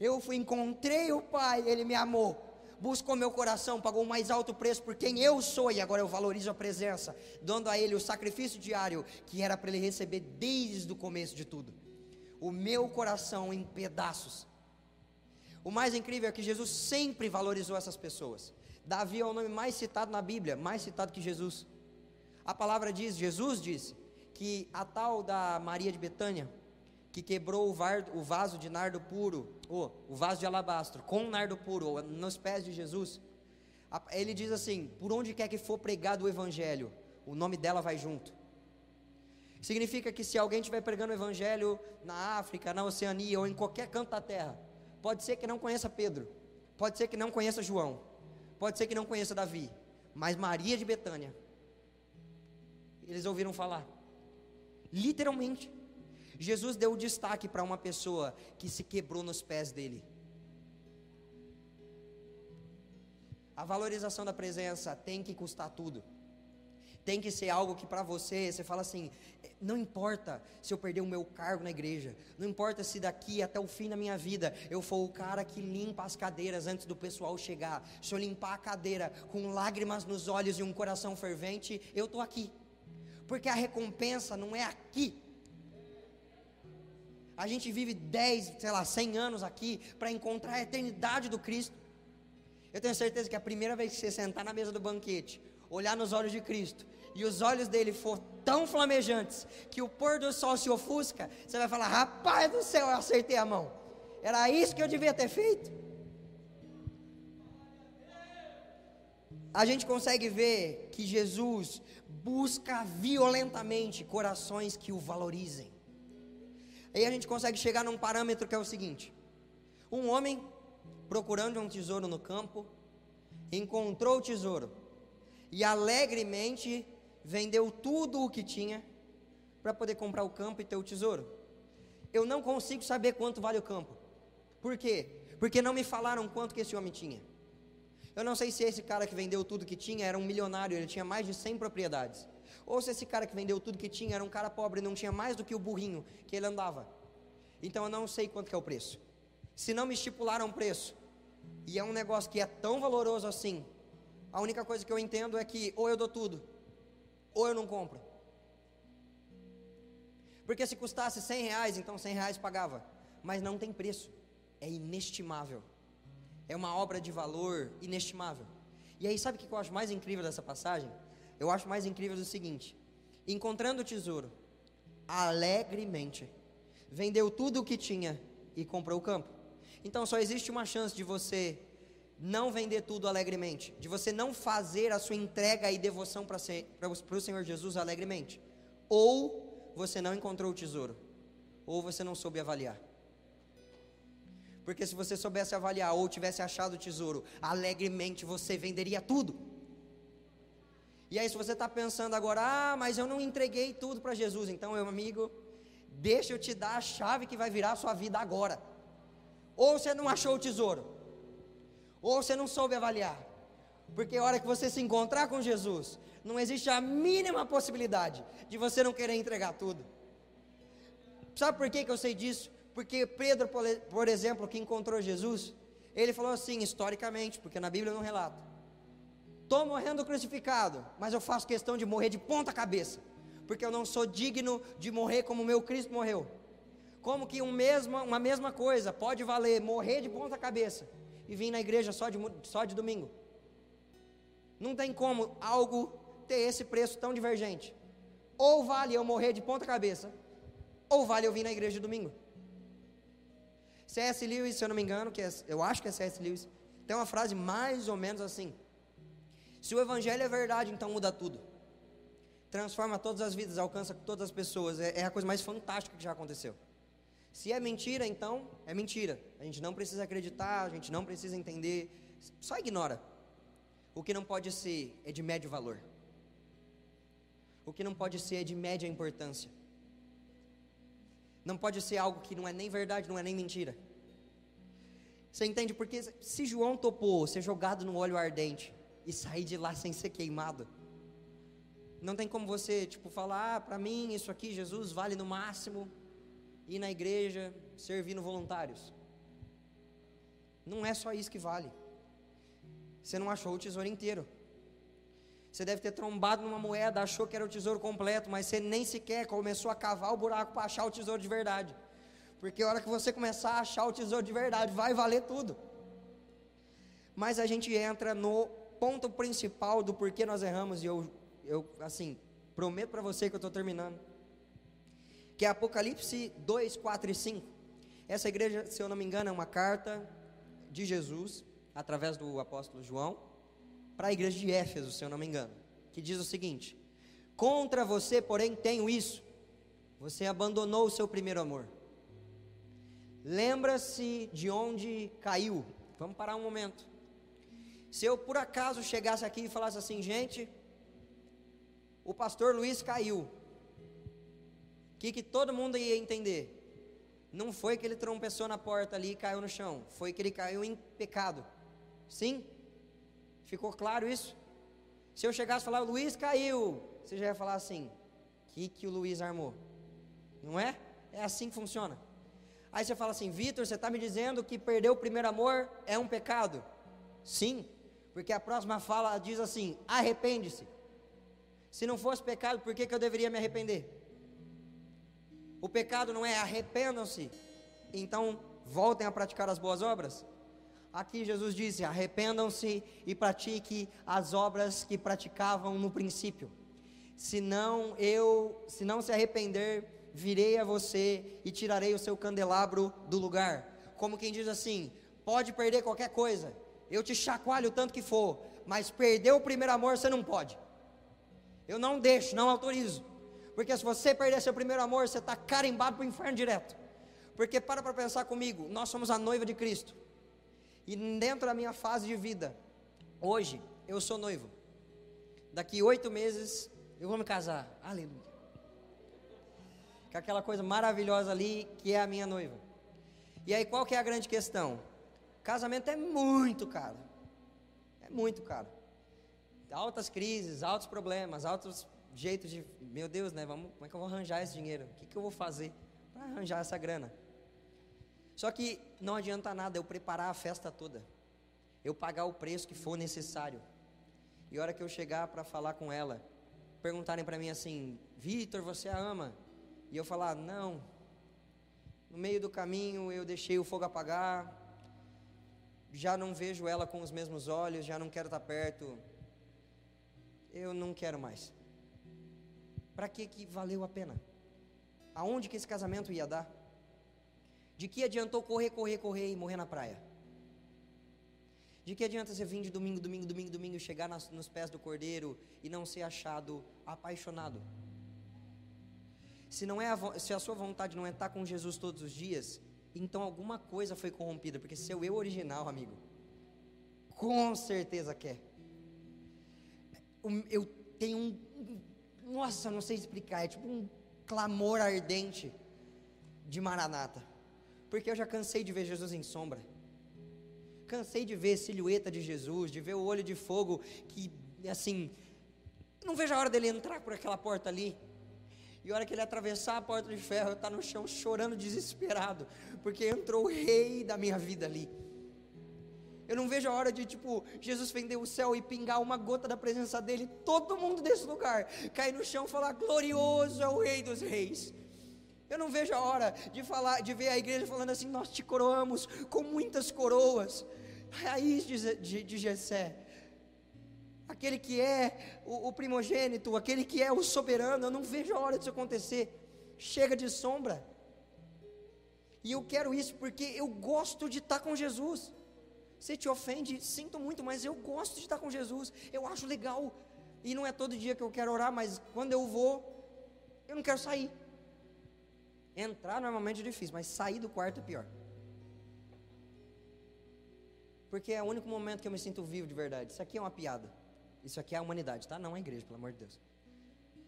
Eu fui, encontrei o Pai, Ele me amou, buscou meu coração, pagou o mais alto preço por quem eu sou, e agora eu valorizo a presença, dando a Ele o sacrifício diário que era para Ele receber desde o começo de tudo. O meu coração em pedaços. O mais incrível é que Jesus sempre valorizou essas pessoas. Davi é o nome mais citado na Bíblia, mais citado que Jesus. A palavra diz, Jesus disse, que a tal da Maria de Betânia, que quebrou o, vaso de nardo puro, oh, o vaso de alabastro, com nardo puro, nos pés de Jesus. Ele diz assim: por onde quer que for pregado o evangelho, o nome dela vai junto. Significa que se alguém estiver pregando o evangelho na África, na Oceania ou em qualquer canto da terra, pode ser que não conheça Pedro, pode ser que não conheça João, pode ser que não conheça Davi, mas Maria de Betânia, eles ouviram falar, literalmente. Jesus deu destaque para uma pessoa que se quebrou nos pés dele. A valorização da presença tem que custar tudo. Tem que ser algo que para você, você fala assim: não importa se eu perder o meu cargo na igreja, não importa se daqui até o fim da minha vida eu for o cara que limpa as cadeiras antes do pessoal chegar. Se eu limpar a cadeira com lágrimas nos olhos e um coração fervente, eu estou aqui. Porque a recompensa não é aqui, a gente vive 10, sei lá, 100 anos aqui para encontrar a eternidade do Cristo. Eu tenho certeza que a primeira vez que você sentar na mesa do banquete, olhar nos olhos de Cristo, e os olhos dele for tão flamejantes que o pôr do sol se ofusca, você vai falar: Rapaz do céu, eu acertei a mão. Era isso que eu devia ter feito. A gente consegue ver que Jesus busca violentamente corações que o valorizem. Aí a gente consegue chegar num parâmetro que é o seguinte: um homem procurando um tesouro no campo, encontrou o tesouro e alegremente vendeu tudo o que tinha para poder comprar o campo e ter o tesouro. Eu não consigo saber quanto vale o campo. Por quê? Porque não me falaram quanto que esse homem tinha. Eu não sei se esse cara que vendeu tudo que tinha era um milionário, ele tinha mais de 100 propriedades. Ou se esse cara que vendeu tudo que tinha era um cara pobre e não tinha mais do que o burrinho que ele andava. Então eu não sei quanto é o preço. Se não me estipularam preço, e é um negócio que é tão valoroso assim, a única coisa que eu entendo é que ou eu dou tudo, ou eu não compro. Porque se custasse 100 reais, então 100 reais pagava. Mas não tem preço. É inestimável. É uma obra de valor inestimável. E aí, sabe o que eu acho mais incrível dessa passagem? Eu acho mais incrível o seguinte: encontrando o tesouro, alegremente, vendeu tudo o que tinha e comprou o campo. Então só existe uma chance de você não vender tudo alegremente, de você não fazer a sua entrega e devoção para o Senhor Jesus alegremente. Ou você não encontrou o tesouro, ou você não soube avaliar. Porque se você soubesse avaliar ou tivesse achado o tesouro, alegremente você venderia tudo. E aí, se você está pensando agora, ah, mas eu não entreguei tudo para Jesus, então, meu amigo, deixa eu te dar a chave que vai virar a sua vida agora. Ou você não achou o tesouro, ou você não soube avaliar, porque a hora que você se encontrar com Jesus, não existe a mínima possibilidade de você não querer entregar tudo. Sabe por que, que eu sei disso? Porque Pedro, por exemplo, que encontrou Jesus, ele falou assim, historicamente, porque na Bíblia não relata Estou morrendo crucificado, mas eu faço questão de morrer de ponta cabeça, porque eu não sou digno de morrer como meu Cristo morreu. Como que um mesmo, uma mesma coisa pode valer morrer de ponta cabeça e vir na igreja só de, só de domingo. Não tem como algo ter esse preço tão divergente. Ou vale eu morrer de ponta cabeça, ou vale eu vir na igreja de domingo. C.S. Lewis, se eu não me engano, que é, eu acho que é C.S. Lewis, tem uma frase mais ou menos assim: Se o evangelho é verdade, então muda tudo. Transforma todas as vidas, alcança todas as pessoas. É, é a coisa mais fantástica que já aconteceu. Se é mentira, então é mentira. A gente não precisa acreditar, a gente não precisa entender, só ignora. O que não pode ser é de médio valor. O que não pode ser é de média importância. Não pode ser algo que não é nem verdade, não é nem mentira. Você entende? Porque se João topou ser jogado no óleo ardente e sair de lá sem ser queimado, não tem como você, tipo, falar, ah, para mim isso aqui, Jesus, vale no máximo ir na igreja servindo voluntários. Não é só isso que vale. Você não achou o tesouro inteiro. Você deve ter trombado numa moeda, achou que era o tesouro completo, mas você nem sequer começou a cavar o buraco para achar o tesouro de verdade. Porque a hora que você começar a achar o tesouro de verdade, vai valer tudo. Mas a gente entra no ponto principal do porquê nós erramos, e eu, eu assim, prometo para você que eu estou terminando que é Apocalipse 2, 4 e 5. Essa igreja, se eu não me engano, é uma carta de Jesus, através do apóstolo João, para a igreja de Éfeso, se eu não me engano, que diz o seguinte: Contra você, porém, tenho isso, você abandonou o seu primeiro amor. Lembra-se de onde caiu. Vamos parar um momento. Se eu por acaso chegasse aqui e falasse assim, gente, o pastor Luiz caiu, o que, que todo mundo ia entender? Não foi que ele tropeçou na porta ali e caiu no chão, foi que ele caiu em pecado. Sim? Ficou claro isso? Se eu chegasse e falar, o Luiz caiu, você já ia falar assim: o que, que o Luiz armou? Não é? É assim que funciona. Aí você fala assim: Vitor, você está me dizendo que perder o primeiro amor é um pecado? Sim, porque a próxima fala diz assim: arrepende-se. Se não fosse pecado, por que, que eu deveria me arrepender? O pecado não é arrependam-se, então voltem a praticar as boas obras. Aqui Jesus disse: arrependam-se e pratique as obras que praticavam no princípio. Se não eu, se não se arrepender, virei a você e tirarei o seu candelabro do lugar. Como quem diz assim: pode perder qualquer coisa, eu te chacoalho o tanto que for, mas perder o primeiro amor você não pode. Eu não deixo, não autorizo. Porque se você perder seu primeiro amor, você está carimbado para o inferno direto. Porque para para pensar comigo, nós somos a noiva de Cristo. E dentro da minha fase de vida, hoje eu sou noivo. Daqui oito meses eu vou me casar. Aleluia. Com aquela coisa maravilhosa ali que é a minha noiva. E aí qual que é a grande questão? Casamento é muito caro. É muito caro. Altas crises, altos problemas, altos jeito de, meu Deus, né? Vamos, como é que eu vou arranjar esse dinheiro? O que, que eu vou fazer para arranjar essa grana? Só que não adianta nada eu preparar a festa toda, eu pagar o preço que for necessário. E a hora que eu chegar para falar com ela, perguntarem para mim assim: Vitor, você a ama? E eu falar: Não. No meio do caminho eu deixei o fogo apagar, já não vejo ela com os mesmos olhos, já não quero estar perto. Eu não quero mais para que que valeu a pena? Aonde que esse casamento ia dar? De que adiantou correr, correr, correr e morrer na praia? De que adianta você vir de domingo, domingo, domingo, domingo, chegar nas, nos pés do cordeiro e não ser achado apaixonado? Se, não é a, se a sua vontade não é estar com Jesus todos os dias, então alguma coisa foi corrompida, porque seu eu original, amigo, com certeza quer. Eu tenho um, nossa, não sei explicar, é tipo um clamor ardente de Maranata. Porque eu já cansei de ver Jesus em sombra. Cansei de ver silhueta de Jesus, de ver o olho de fogo que, assim, não vejo a hora dele entrar por aquela porta ali. E a hora que ele atravessar a porta de ferro, eu estar tá no chão chorando desesperado, porque entrou o rei da minha vida ali. Eu não vejo a hora de, tipo, Jesus fender o céu e pingar uma gota da presença dele, todo mundo desse lugar, cair no chão e falar: Glorioso é o Rei dos Reis. Eu não vejo a hora de falar, de ver a igreja falando assim: Nós te coroamos com muitas coroas. raiz de, de, de aquele que é o, o, primogênito, aquele que é o soberano, eu não vejo a hora disso acontecer. Chega de sombra. E eu quero isso porque eu gosto de estar com Jesus. Se te ofende, sinto muito, mas eu gosto de estar com Jesus. Eu acho legal. E não é todo dia que eu quero orar, mas quando eu vou, eu não quero sair. Entrar normalmente é difícil, mas sair do quarto é pior. Porque é o único momento que eu me sinto vivo de verdade. Isso aqui é uma piada. Isso aqui é a humanidade, tá? Não a igreja, pelo amor de Deus.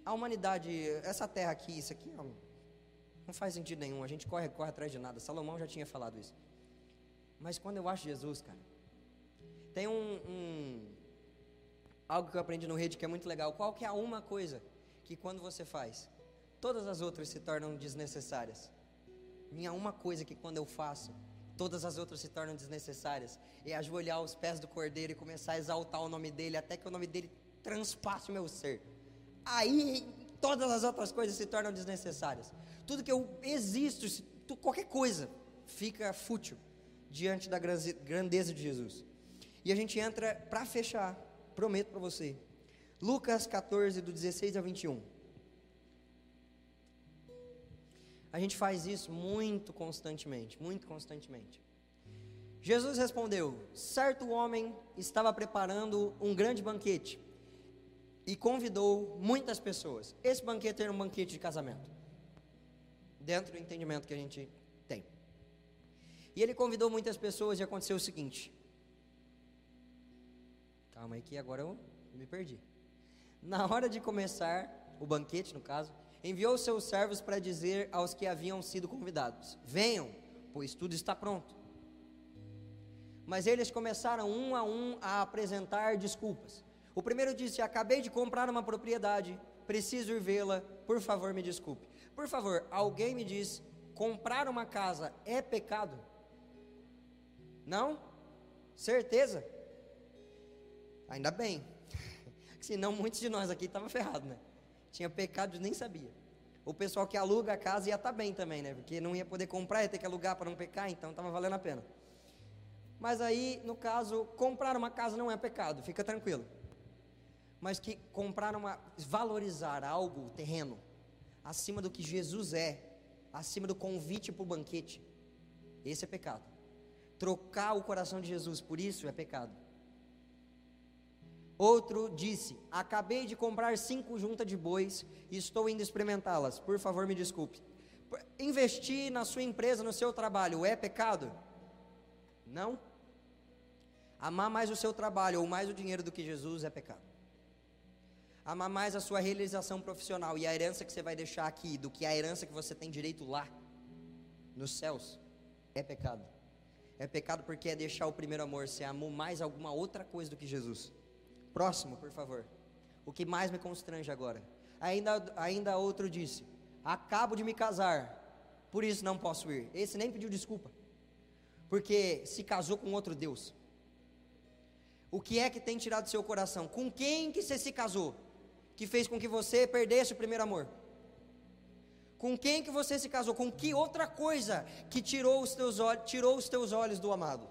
A humanidade, essa terra aqui, isso aqui não, faz sentido nenhum. A gente corre, corre atrás de nada. Salomão já tinha falado isso. Mas quando eu acho Jesus, cara, tem um, um algo que eu aprendi no rede que é muito legal. Qual que é uma coisa que quando você faz, todas as outras se tornam desnecessárias. Minha uma coisa que quando eu faço, todas as outras se tornam desnecessárias. É ajoelhar aos pés do Cordeiro e começar a exaltar o nome dele até que o nome dele transpasse o meu ser. Aí todas as outras coisas se tornam desnecessárias. Tudo que eu existo, qualquer coisa, fica fútil diante da grandeza de Jesus. E a gente entra para fechar, prometo para você. Lucas 14, do 16 ao 21. A gente faz isso muito constantemente, muito constantemente. Jesus respondeu: Certo homem estava preparando um grande banquete e convidou muitas pessoas. Esse banquete era um banquete de casamento, dentro do entendimento que a gente tem. E ele convidou muitas pessoas e aconteceu o seguinte: Calma aí, que agora eu me perdi. Na hora de começar o banquete, no caso, enviou seus servos para dizer aos que haviam sido convidados: Venham, pois tudo está pronto. Mas eles começaram um a um a apresentar desculpas. O primeiro disse: Acabei de comprar uma propriedade, preciso ir vê-la, por favor me desculpe. Por favor, alguém me diz: comprar uma casa é pecado? Não? Certeza? Ainda bem. Senão muitos de nós aqui estavam ferrados, né? Tinha pecado e nem sabia. O pessoal que aluga a casa ia estar tá bem também, né? Porque não ia poder comprar, ia ter que alugar para não pecar, então estava valendo a pena. Mas aí, no caso, comprar uma casa não é pecado, fica tranquilo. Mas que comprar uma, valorizar algo, terreno, acima do que Jesus é, acima do convite para o banquete, esse é pecado. Trocar o coração de Jesus por isso é pecado. Outro disse: Acabei de comprar cinco juntas de bois e estou indo experimentá-las. Por favor, me desculpe. Investir na sua empresa, no seu trabalho, é pecado? Não. Amar mais o seu trabalho ou mais o dinheiro do que Jesus é pecado. Amar mais a sua realização profissional e a herança que você vai deixar aqui do que a herança que você tem direito lá, nos céus, é pecado. É pecado porque é deixar o primeiro amor. Você amou mais alguma outra coisa do que Jesus. Próximo, por favor. O que mais me constrange agora. Ainda, ainda outro disse: Acabo de me casar, por isso não posso ir. Esse nem pediu desculpa, porque se casou com outro Deus. O que é que tem tirado seu coração? Com quem que você se casou? Que fez com que você perdesse o primeiro amor? Com quem que você se casou? Com que outra coisa que tirou os teus, tirou os teus olhos do amado?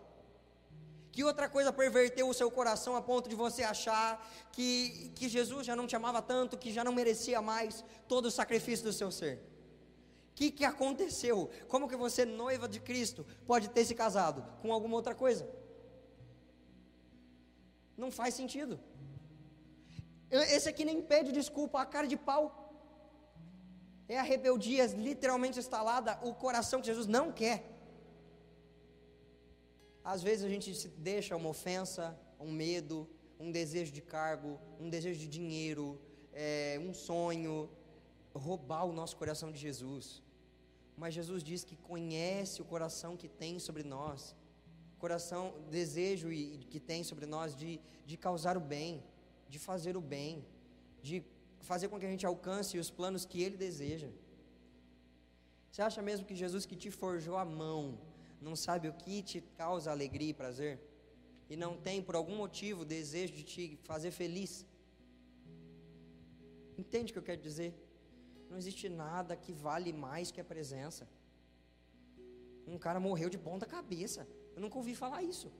Que outra coisa perverteu o seu coração a ponto de você achar que, que Jesus já não te amava tanto, que já não merecia mais todo o sacrifício do seu ser? O que, que aconteceu? Como que você, noiva de Cristo, pode ter se casado com alguma outra coisa? Não faz sentido. Esse aqui nem pede desculpa, a cara de pau. É a rebeldia literalmente instalada, o coração que Jesus não quer. Às vezes a gente se deixa uma ofensa, um medo, um desejo de cargo, um desejo de dinheiro, é, um sonho, roubar o nosso coração de Jesus. Mas Jesus diz que conhece o coração que tem sobre nós, coração, desejo que tem sobre nós de, de causar o bem, de fazer o bem, de fazer com que a gente alcance os planos que Ele deseja. Você acha mesmo que Jesus que te forjou a mão, não sabe o que te causa alegria e prazer, e não tem por algum motivo desejo de te fazer feliz. Entende o que eu quero dizer? Não existe nada que vale mais que a presença. Um cara morreu de ponta cabeça. Eu nunca ouvi falar isso.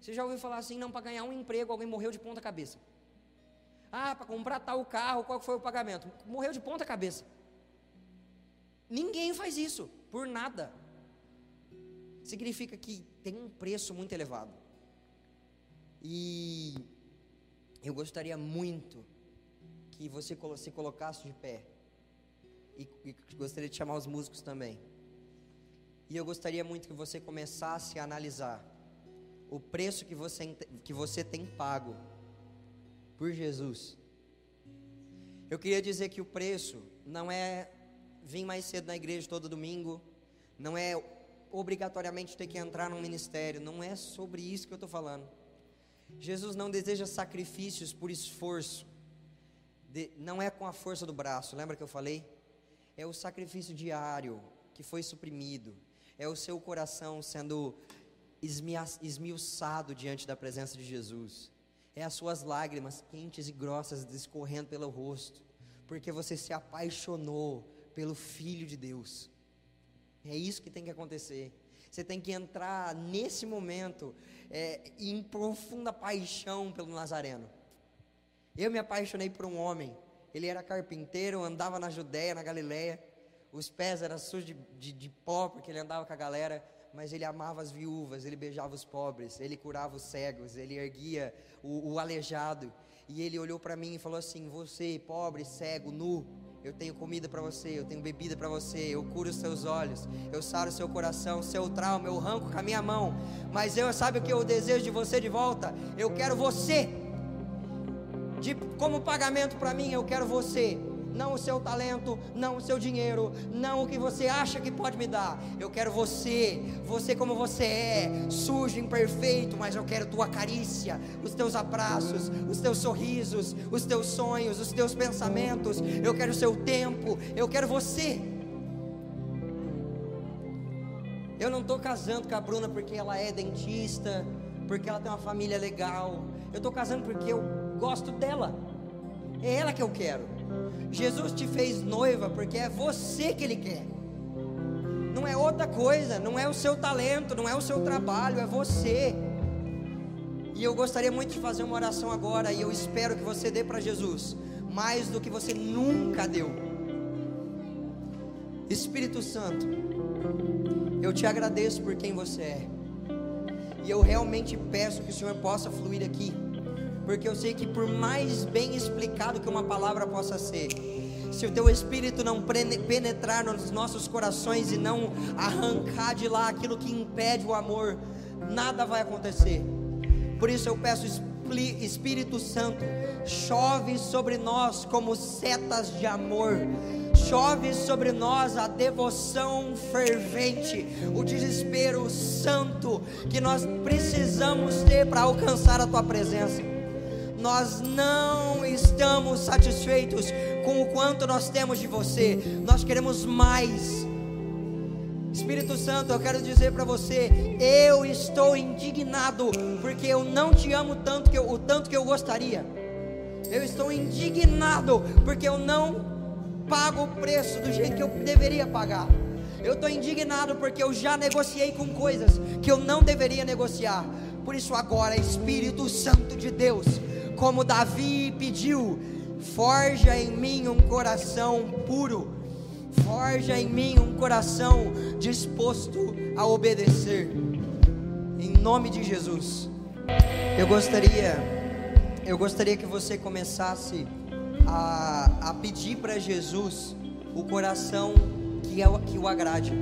Você já ouviu falar assim, não, para ganhar um emprego alguém morreu de ponta cabeça. Ah, para comprar tal carro, qual foi o pagamento? Morreu de ponta cabeça. Ninguém faz isso, por nada. Significa que tem um preço muito elevado. E eu gostaria muito que você se colocasse de pé. E, e gostaria de chamar os músicos também. E eu gostaria muito que você começasse a analisar o preço que você, que você tem pago por Jesus. Eu queria dizer que o preço não é vir mais cedo na igreja todo domingo, não é obrigatoriamente ter que entrar num ministério, não é sobre isso que eu estou falando. Jesus não deseja sacrifícios por esforço, de, não é com a força do braço, lembra que eu falei? É o sacrifício diário que foi suprimido, é o seu coração sendo esmiuçado diante da presença de Jesus, é as suas lágrimas quentes e grossas escorrendo pelo rosto, porque você se apaixonou pelo Filho de Deus. É isso que tem que acontecer. Você tem que entrar nesse momento é, em profunda paixão pelo Nazareno. Eu me apaixonei por um homem. Ele era carpinteiro, andava na Judéia, na Galiléia os pés eram sujos de, de, de pó, porque ele andava com a galera, mas ele amava as viúvas, ele beijava os pobres, ele curava os cegos, ele erguia o, o aleijado. E ele olhou para mim e falou assim: Você, pobre, cego, nu, eu tenho comida para você, eu tenho bebida para você, eu curo os seus olhos, eu saro o seu coração, seu trauma, eu arranco com a minha mão. Mas eu sabe o que eu desejo de você de volta? Eu quero você. De, como pagamento para mim, eu quero você não o seu talento, não o seu dinheiro, não o que você acha que pode me dar. Eu quero você, você como você é, sujo, imperfeito, mas eu quero tua carícia, os teus abraços, os teus sorrisos, os teus sonhos, os teus pensamentos. Eu quero o seu tempo, eu quero você. Eu não estou casando com a Bruna porque ela é dentista, porque ela tem uma família legal. Eu estou casando porque eu gosto dela. É ela que eu quero. Jesus te fez noiva porque é você que Ele quer. Não é outra coisa, não é o seu talento, não é o seu trabalho, é você. E eu gostaria muito de fazer uma oração agora e eu espero que você dê para Jesus mais do que você nunca deu. Espírito Santo, eu te agradeço por quem você é. E eu realmente peço que o Senhor possa fluir aqui porque eu sei que por mais bem explicado que uma palavra possa ser, se o teu espírito não penetrar nos nossos corações e não arrancar de lá aquilo que impede o amor, nada vai acontecer. Por isso eu peço Espírito Santo, chove sobre nós como setas de amor. Chove sobre nós a devoção fervente, o desespero santo que nós precisamos ter para alcançar a tua presença nós não estamos satisfeitos com o quanto nós temos de você, nós queremos mais. Espírito Santo, eu quero dizer para você, eu estou indignado porque eu não te amo tanto que eu, o tanto que eu gostaria. Eu estou indignado porque eu não pago o preço do jeito que eu deveria pagar. Eu estou indignado porque eu já negociei com coisas que eu não deveria negociar. Por isso agora, Espírito Santo de Deus, como Davi pediu: forja em mim um coração puro, forja em mim um coração disposto a obedecer. Em nome de Jesus. Eu gostaria, eu gostaria que você começasse a, a pedir para Jesus o coração que, é, que o agrade.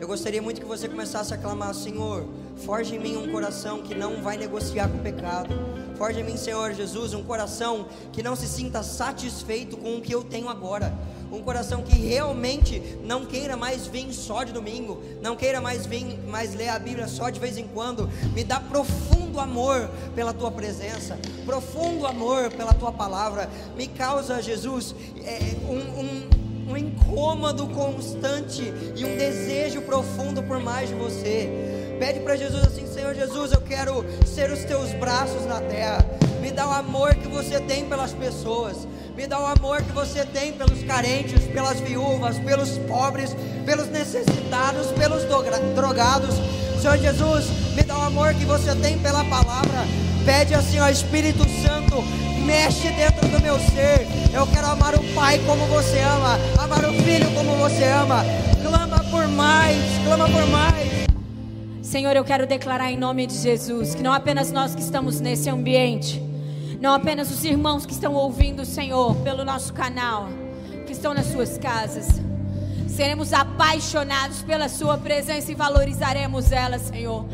Eu gostaria muito que você começasse a clamar, Senhor, forge em mim um coração que não vai negociar com o pecado Forge em mim, Senhor Jesus, um coração que não se sinta satisfeito com o que eu tenho agora. Um coração que realmente não queira mais vir só de domingo, não queira mais vir mais ler a Bíblia só de vez em quando. Me dá profundo amor pela tua presença, profundo amor pela tua palavra. Me causa, Jesus, é, um, um, um incômodo constante e um desejo profundo por mais de você. Pede para Jesus assim: Senhor Jesus, eu quero ser os teus braços na terra. Me dá o amor que você tem pelas pessoas. Me dá o amor que você tem pelos carentes, pelas viúvas, pelos pobres, pelos necessitados, pelos drogados. Senhor Jesus, me dá o amor que você tem pela palavra. Pede assim, ó Espírito Santo, mexe dentro do meu ser. Eu quero amar o Pai como você ama, amar o Filho como você ama. Clama por mais, clama por mais. Senhor, eu quero declarar em nome de Jesus que não apenas nós que estamos nesse ambiente, não apenas os irmãos que estão ouvindo, Senhor, pelo nosso canal, que estão nas suas casas, seremos apaixonados pela Sua presença e valorizaremos ela, Senhor.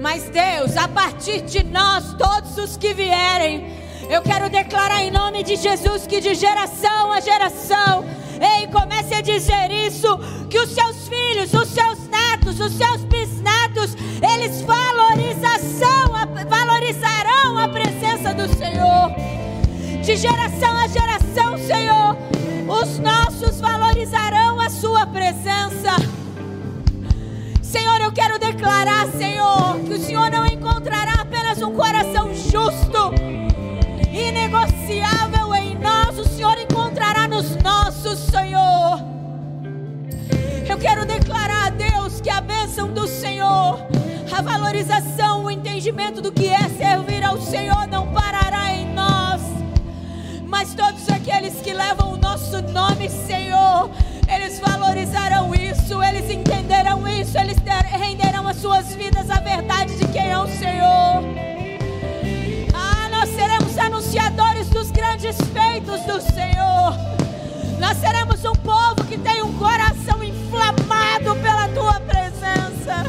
Mas Deus, a partir de nós, todos os que vierem, eu quero declarar em nome de Jesus que de geração a geração, ei, comece a dizer isso: que os seus filhos, os seus netos, os seus bisnetos, eles valorização, valorizarão a presença do Senhor. De geração a geração, Senhor, os nossos valorizarão a Sua presença. Senhor, eu quero declarar, Senhor, que o Senhor não encontrará apenas um coração justo, inegociável em nós, o Senhor encontrará nos nossos, Senhor. Eu quero declarar a Deus que a bênção do Senhor, a valorização, o entendimento do que é servir ao Senhor não parará em nós. Mas todos aqueles que levam o nosso nome, Senhor, eles valorizarão isso, eles entenderão isso, eles renderão as suas vidas à verdade de quem é o Senhor. Ah, nós seremos anunciadores dos grandes feitos do Senhor. Nós seremos um povo que tem um coração inflamado pela tua presença.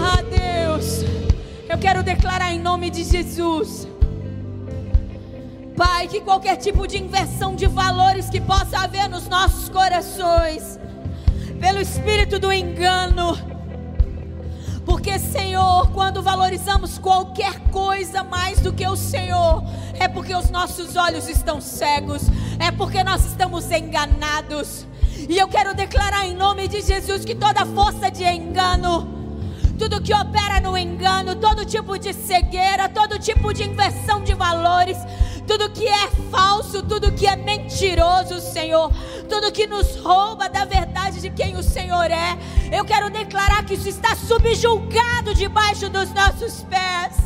Ah, Deus, eu quero declarar em nome de Jesus Pai, que qualquer tipo de inversão de valores que possa haver nos nossos corações, pelo espírito do engano, porque, Senhor, quando valorizamos qualquer coisa mais do que o Senhor, é porque os nossos olhos estão cegos, é porque nós estamos enganados. E eu quero declarar em nome de Jesus que toda força de engano, tudo que opera no engano, todo tipo de cegueira, todo tipo de inversão de valores, tudo que é falso, tudo que é mentiroso, Senhor, tudo que nos rouba da verdade de quem o Senhor é. Eu quero declarar que isso está subjulgado debaixo dos nossos pés.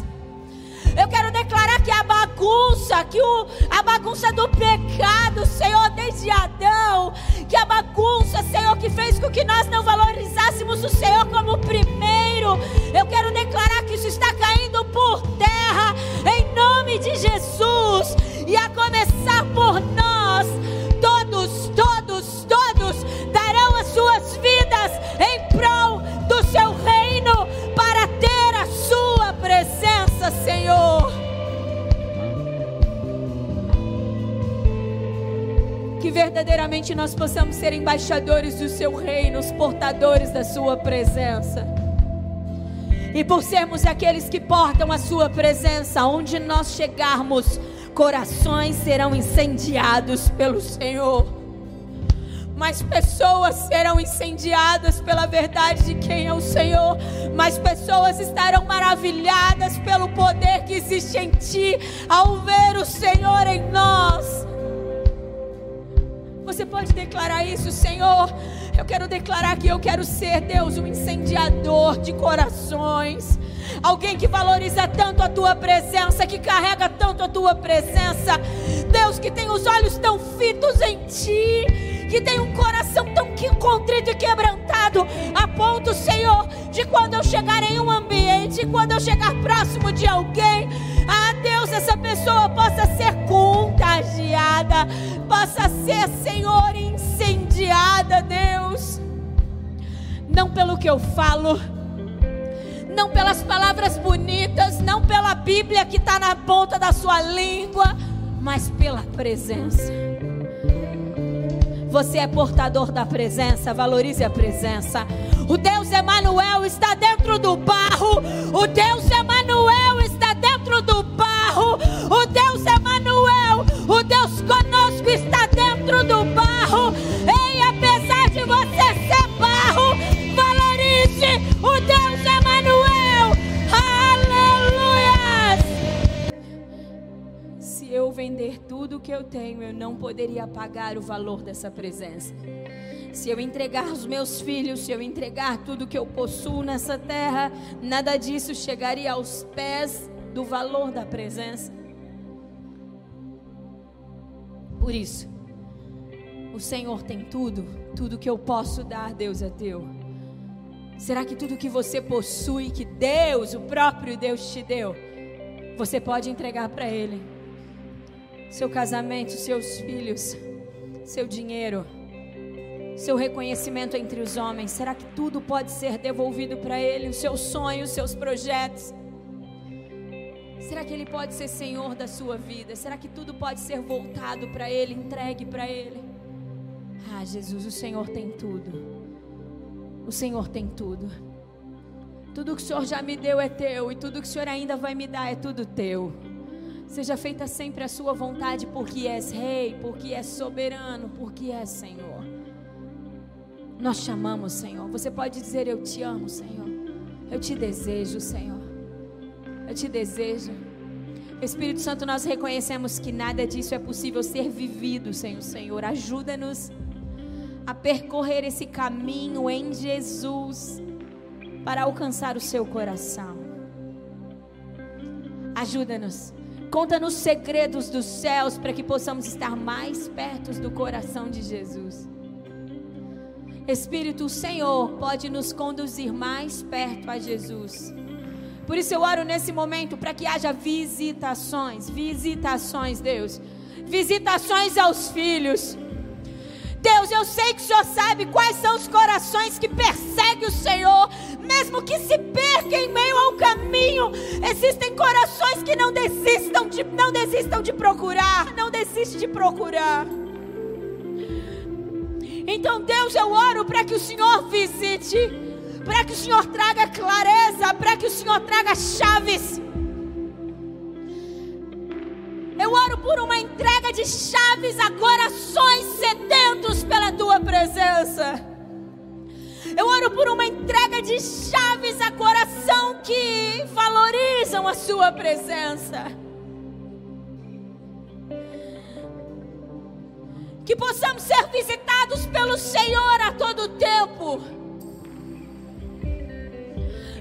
Eu quero declarar que a bagunça, que o, a bagunça do pecado, Senhor, desde Adão, que a bagunça, Senhor, que fez com que nós não valorizássemos o Senhor como primeiro. Eu quero declarar que isso está caindo por terra, nome de Jesus, e a começar por nós, todos, todos, todos darão as suas vidas em prol do seu reino para ter a sua presença Senhor. Que verdadeiramente nós possamos ser embaixadores do Seu reino, os portadores da Sua presença. E por sermos aqueles que portam a Sua presença, onde nós chegarmos, corações serão incendiados pelo Senhor mais pessoas serão incendiadas pela verdade de quem é o Senhor, mais pessoas estarão maravilhadas pelo poder que existe em ti ao ver o Senhor em nós. Você pode declarar isso, Senhor? Eu quero declarar que eu quero ser, Deus, um incendiador de corações. Alguém que valoriza tanto a tua presença, que carrega tanto a tua presença. Deus, que tem os olhos tão fitos em ti que tem um coração tão contrito e quebrantado, a ponto, Senhor, de quando eu chegar em um ambiente, quando eu chegar próximo de alguém, ah Deus, essa pessoa possa ser contagiada, possa ser, Senhor, incendiada, Deus, não pelo que eu falo, não pelas palavras bonitas, não pela Bíblia que está na ponta da sua língua, mas pela presença. Você é portador da presença, valorize a presença. O Deus Emanuel está dentro do barro. O Deus Emanuel está dentro do barro. O Deus Emanuel, o Deus conosco está vender tudo que eu tenho, eu não poderia pagar o valor dessa presença. Se eu entregar os meus filhos, se eu entregar tudo que eu possuo nessa terra, nada disso chegaria aos pés do valor da presença. Por isso, o Senhor tem tudo, tudo que eu posso dar, Deus é teu. Será que tudo que você possui, que Deus, o próprio Deus te deu, você pode entregar para Ele? Seu casamento, seus filhos, seu dinheiro, seu reconhecimento entre os homens, será que tudo pode ser devolvido para Ele? Os seus sonhos, os seus projetos? Será que Ele pode ser Senhor da sua vida? Será que tudo pode ser voltado para Ele, entregue para Ele? Ah, Jesus, o Senhor tem tudo. O Senhor tem tudo. Tudo que o Senhor já me deu é teu, e tudo que o Senhor ainda vai me dar é tudo teu. Seja feita sempre a sua vontade, porque és rei, porque és soberano, porque és Senhor. Nós chamamos, Senhor. Você pode dizer: Eu te amo, Senhor. Eu te desejo, Senhor. Eu te desejo. Espírito Santo, nós reconhecemos que nada disso é possível ser vivido sem o Senhor. Ajuda-nos a percorrer esse caminho em Jesus para alcançar o seu coração. Ajuda-nos. Conta-nos segredos dos céus para que possamos estar mais perto do coração de Jesus. Espírito, Senhor pode nos conduzir mais perto a Jesus. Por isso eu oro nesse momento para que haja visitações, visitações, Deus. Visitações aos filhos Deus, eu sei que o Senhor sabe quais são os corações que perseguem o Senhor, mesmo que se perca em meio ao caminho. Existem corações que não desistam de, não desistam de procurar, não desistem de procurar. Então, Deus, eu oro para que o Senhor visite, para que o Senhor traga clareza, para que o Senhor traga chaves eu oro por uma entrega de chaves a corações sedentos pela tua presença. Eu oro por uma entrega de chaves a coração que valorizam a sua presença. Que possamos ser visitados pelo Senhor a todo tempo.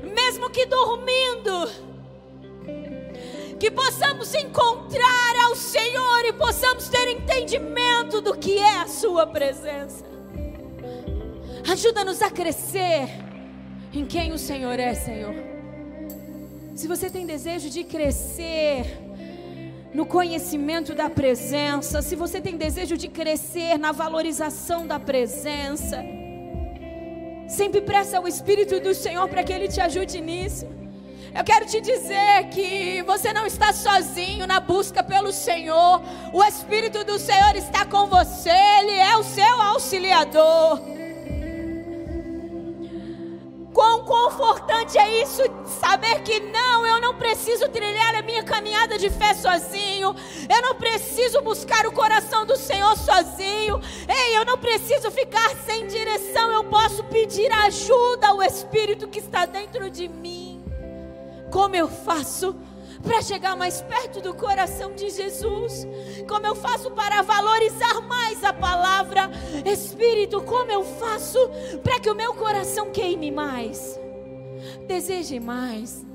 Mesmo que dormindo que possamos encontrar ao Senhor e possamos ter entendimento do que é a Sua presença. Ajuda-nos a crescer em quem o Senhor é, Senhor. Se você tem desejo de crescer no conhecimento da presença, se você tem desejo de crescer na valorização da presença, sempre peça ao Espírito do Senhor para que Ele te ajude nisso. Eu quero te dizer que você não está sozinho na busca pelo Senhor. O Espírito do Senhor está com você, Ele é o seu auxiliador. Quão confortante é isso, saber que não, eu não preciso trilhar a minha caminhada de fé sozinho, eu não preciso buscar o coração do Senhor sozinho, ei, eu não preciso ficar sem direção, eu posso pedir ajuda ao Espírito que está dentro de mim. Como eu faço para chegar mais perto do coração de Jesus? Como eu faço para valorizar mais a palavra? Espírito, como eu faço para que o meu coração queime mais? Deseje mais.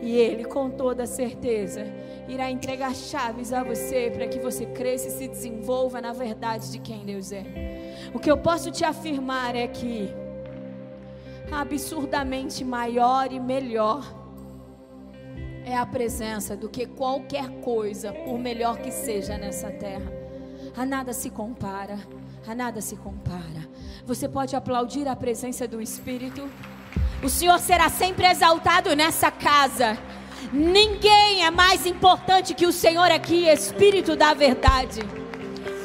E Ele, com toda certeza, irá entregar chaves a você para que você cresça e se desenvolva na verdade de quem Deus é. O que eu posso te afirmar é que absurdamente maior e melhor é a presença do que qualquer coisa, por melhor que seja nessa terra. A nada se compara, a nada se compara. Você pode aplaudir a presença do Espírito. O Senhor será sempre exaltado nessa casa. Ninguém é mais importante que o Senhor aqui, Espírito da verdade.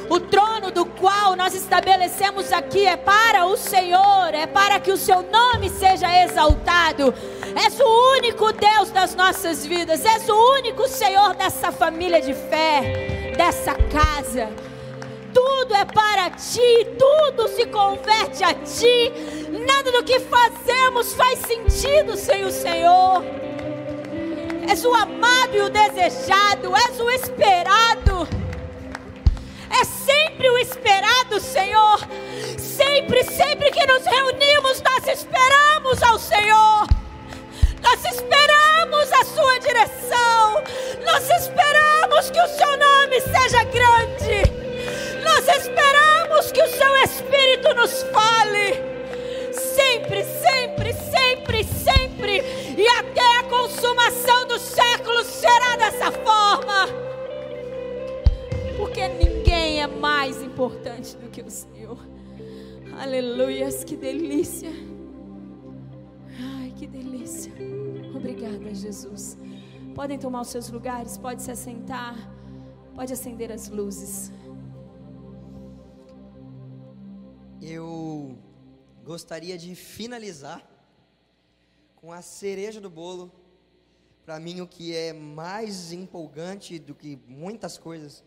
O trono do qual nós estabelecemos aqui é para o Senhor, é para que o seu nome seja exaltado. És o único Deus das nossas vidas, és o único Senhor dessa família de fé, dessa casa. Tudo é para ti, tudo se converte a ti. Nada do que fazemos faz sentido sem o Senhor. És o amado e o desejado, és o esperado. É sempre o esperado, Senhor sempre, sempre que nos reunimos, nós esperamos ao Senhor. Nós esperamos a sua direção. Nós esperamos que o seu nome seja grande. Nós esperamos que o seu Espírito nos fale. Sempre, sempre, sempre, sempre. E até a consumação dos séculos será dessa forma. Porque ninguém é mais importante do que o Senhor. Aleluias, que delícia. Ai, que delícia. Obrigada, Jesus. Podem tomar os seus lugares, pode se assentar, pode acender as luzes. Eu gostaria de finalizar com a cereja do bolo. Para mim, o que é mais empolgante do que muitas coisas,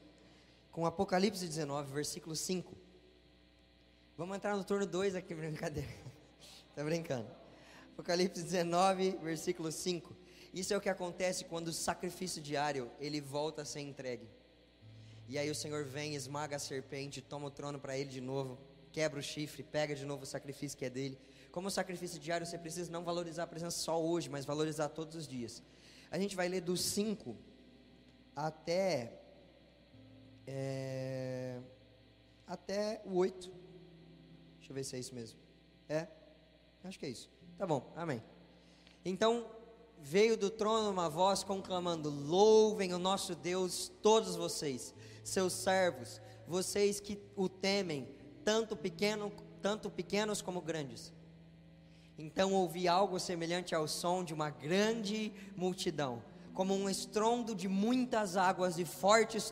com Apocalipse 19, versículo 5. Vamos entrar no turno 2 aqui, brincadeira. Está brincando. Apocalipse 19, versículo 5. Isso é o que acontece quando o sacrifício diário ele volta a ser entregue. E aí o Senhor vem, esmaga a serpente, toma o trono para ele de novo quebra o chifre, pega de novo o sacrifício que é dele. Como o sacrifício diário, você precisa não valorizar a presença só hoje, mas valorizar todos os dias. A gente vai ler do 5 até. É, até o 8. Deixa eu ver se é isso mesmo. É? Acho que é isso. Tá bom, amém. Então, veio do trono uma voz conclamando: Louvem o nosso Deus, todos vocês, seus servos, vocês que o temem tanto, pequeno, tanto pequenos como grandes. Então ouvi algo semelhante ao som de uma grande multidão, como um estrondo de muitas águas e fortes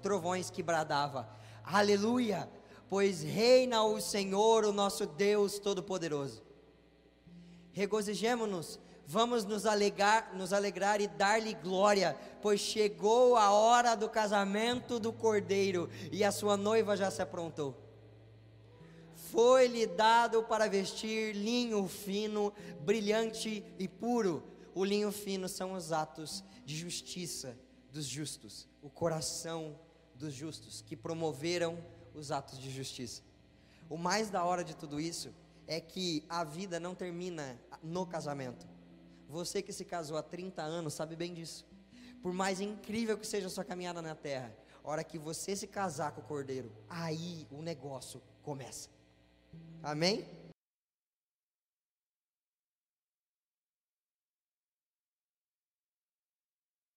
trovões que bradava: Aleluia! Pois reina o Senhor, o nosso Deus Todo-Poderoso. Regozijemo-nos, vamos nos alegrar, nos alegrar e dar-lhe glória, pois chegou a hora do casamento do cordeiro e a sua noiva já se aprontou foi-lhe dado para vestir linho fino, brilhante e puro. O linho fino são os atos de justiça dos justos, o coração dos justos, que promoveram os atos de justiça. O mais da hora de tudo isso é que a vida não termina no casamento. Você que se casou há 30 anos sabe bem disso. Por mais incrível que seja a sua caminhada na terra, a hora que você se casar com o cordeiro, aí o negócio começa. Amém?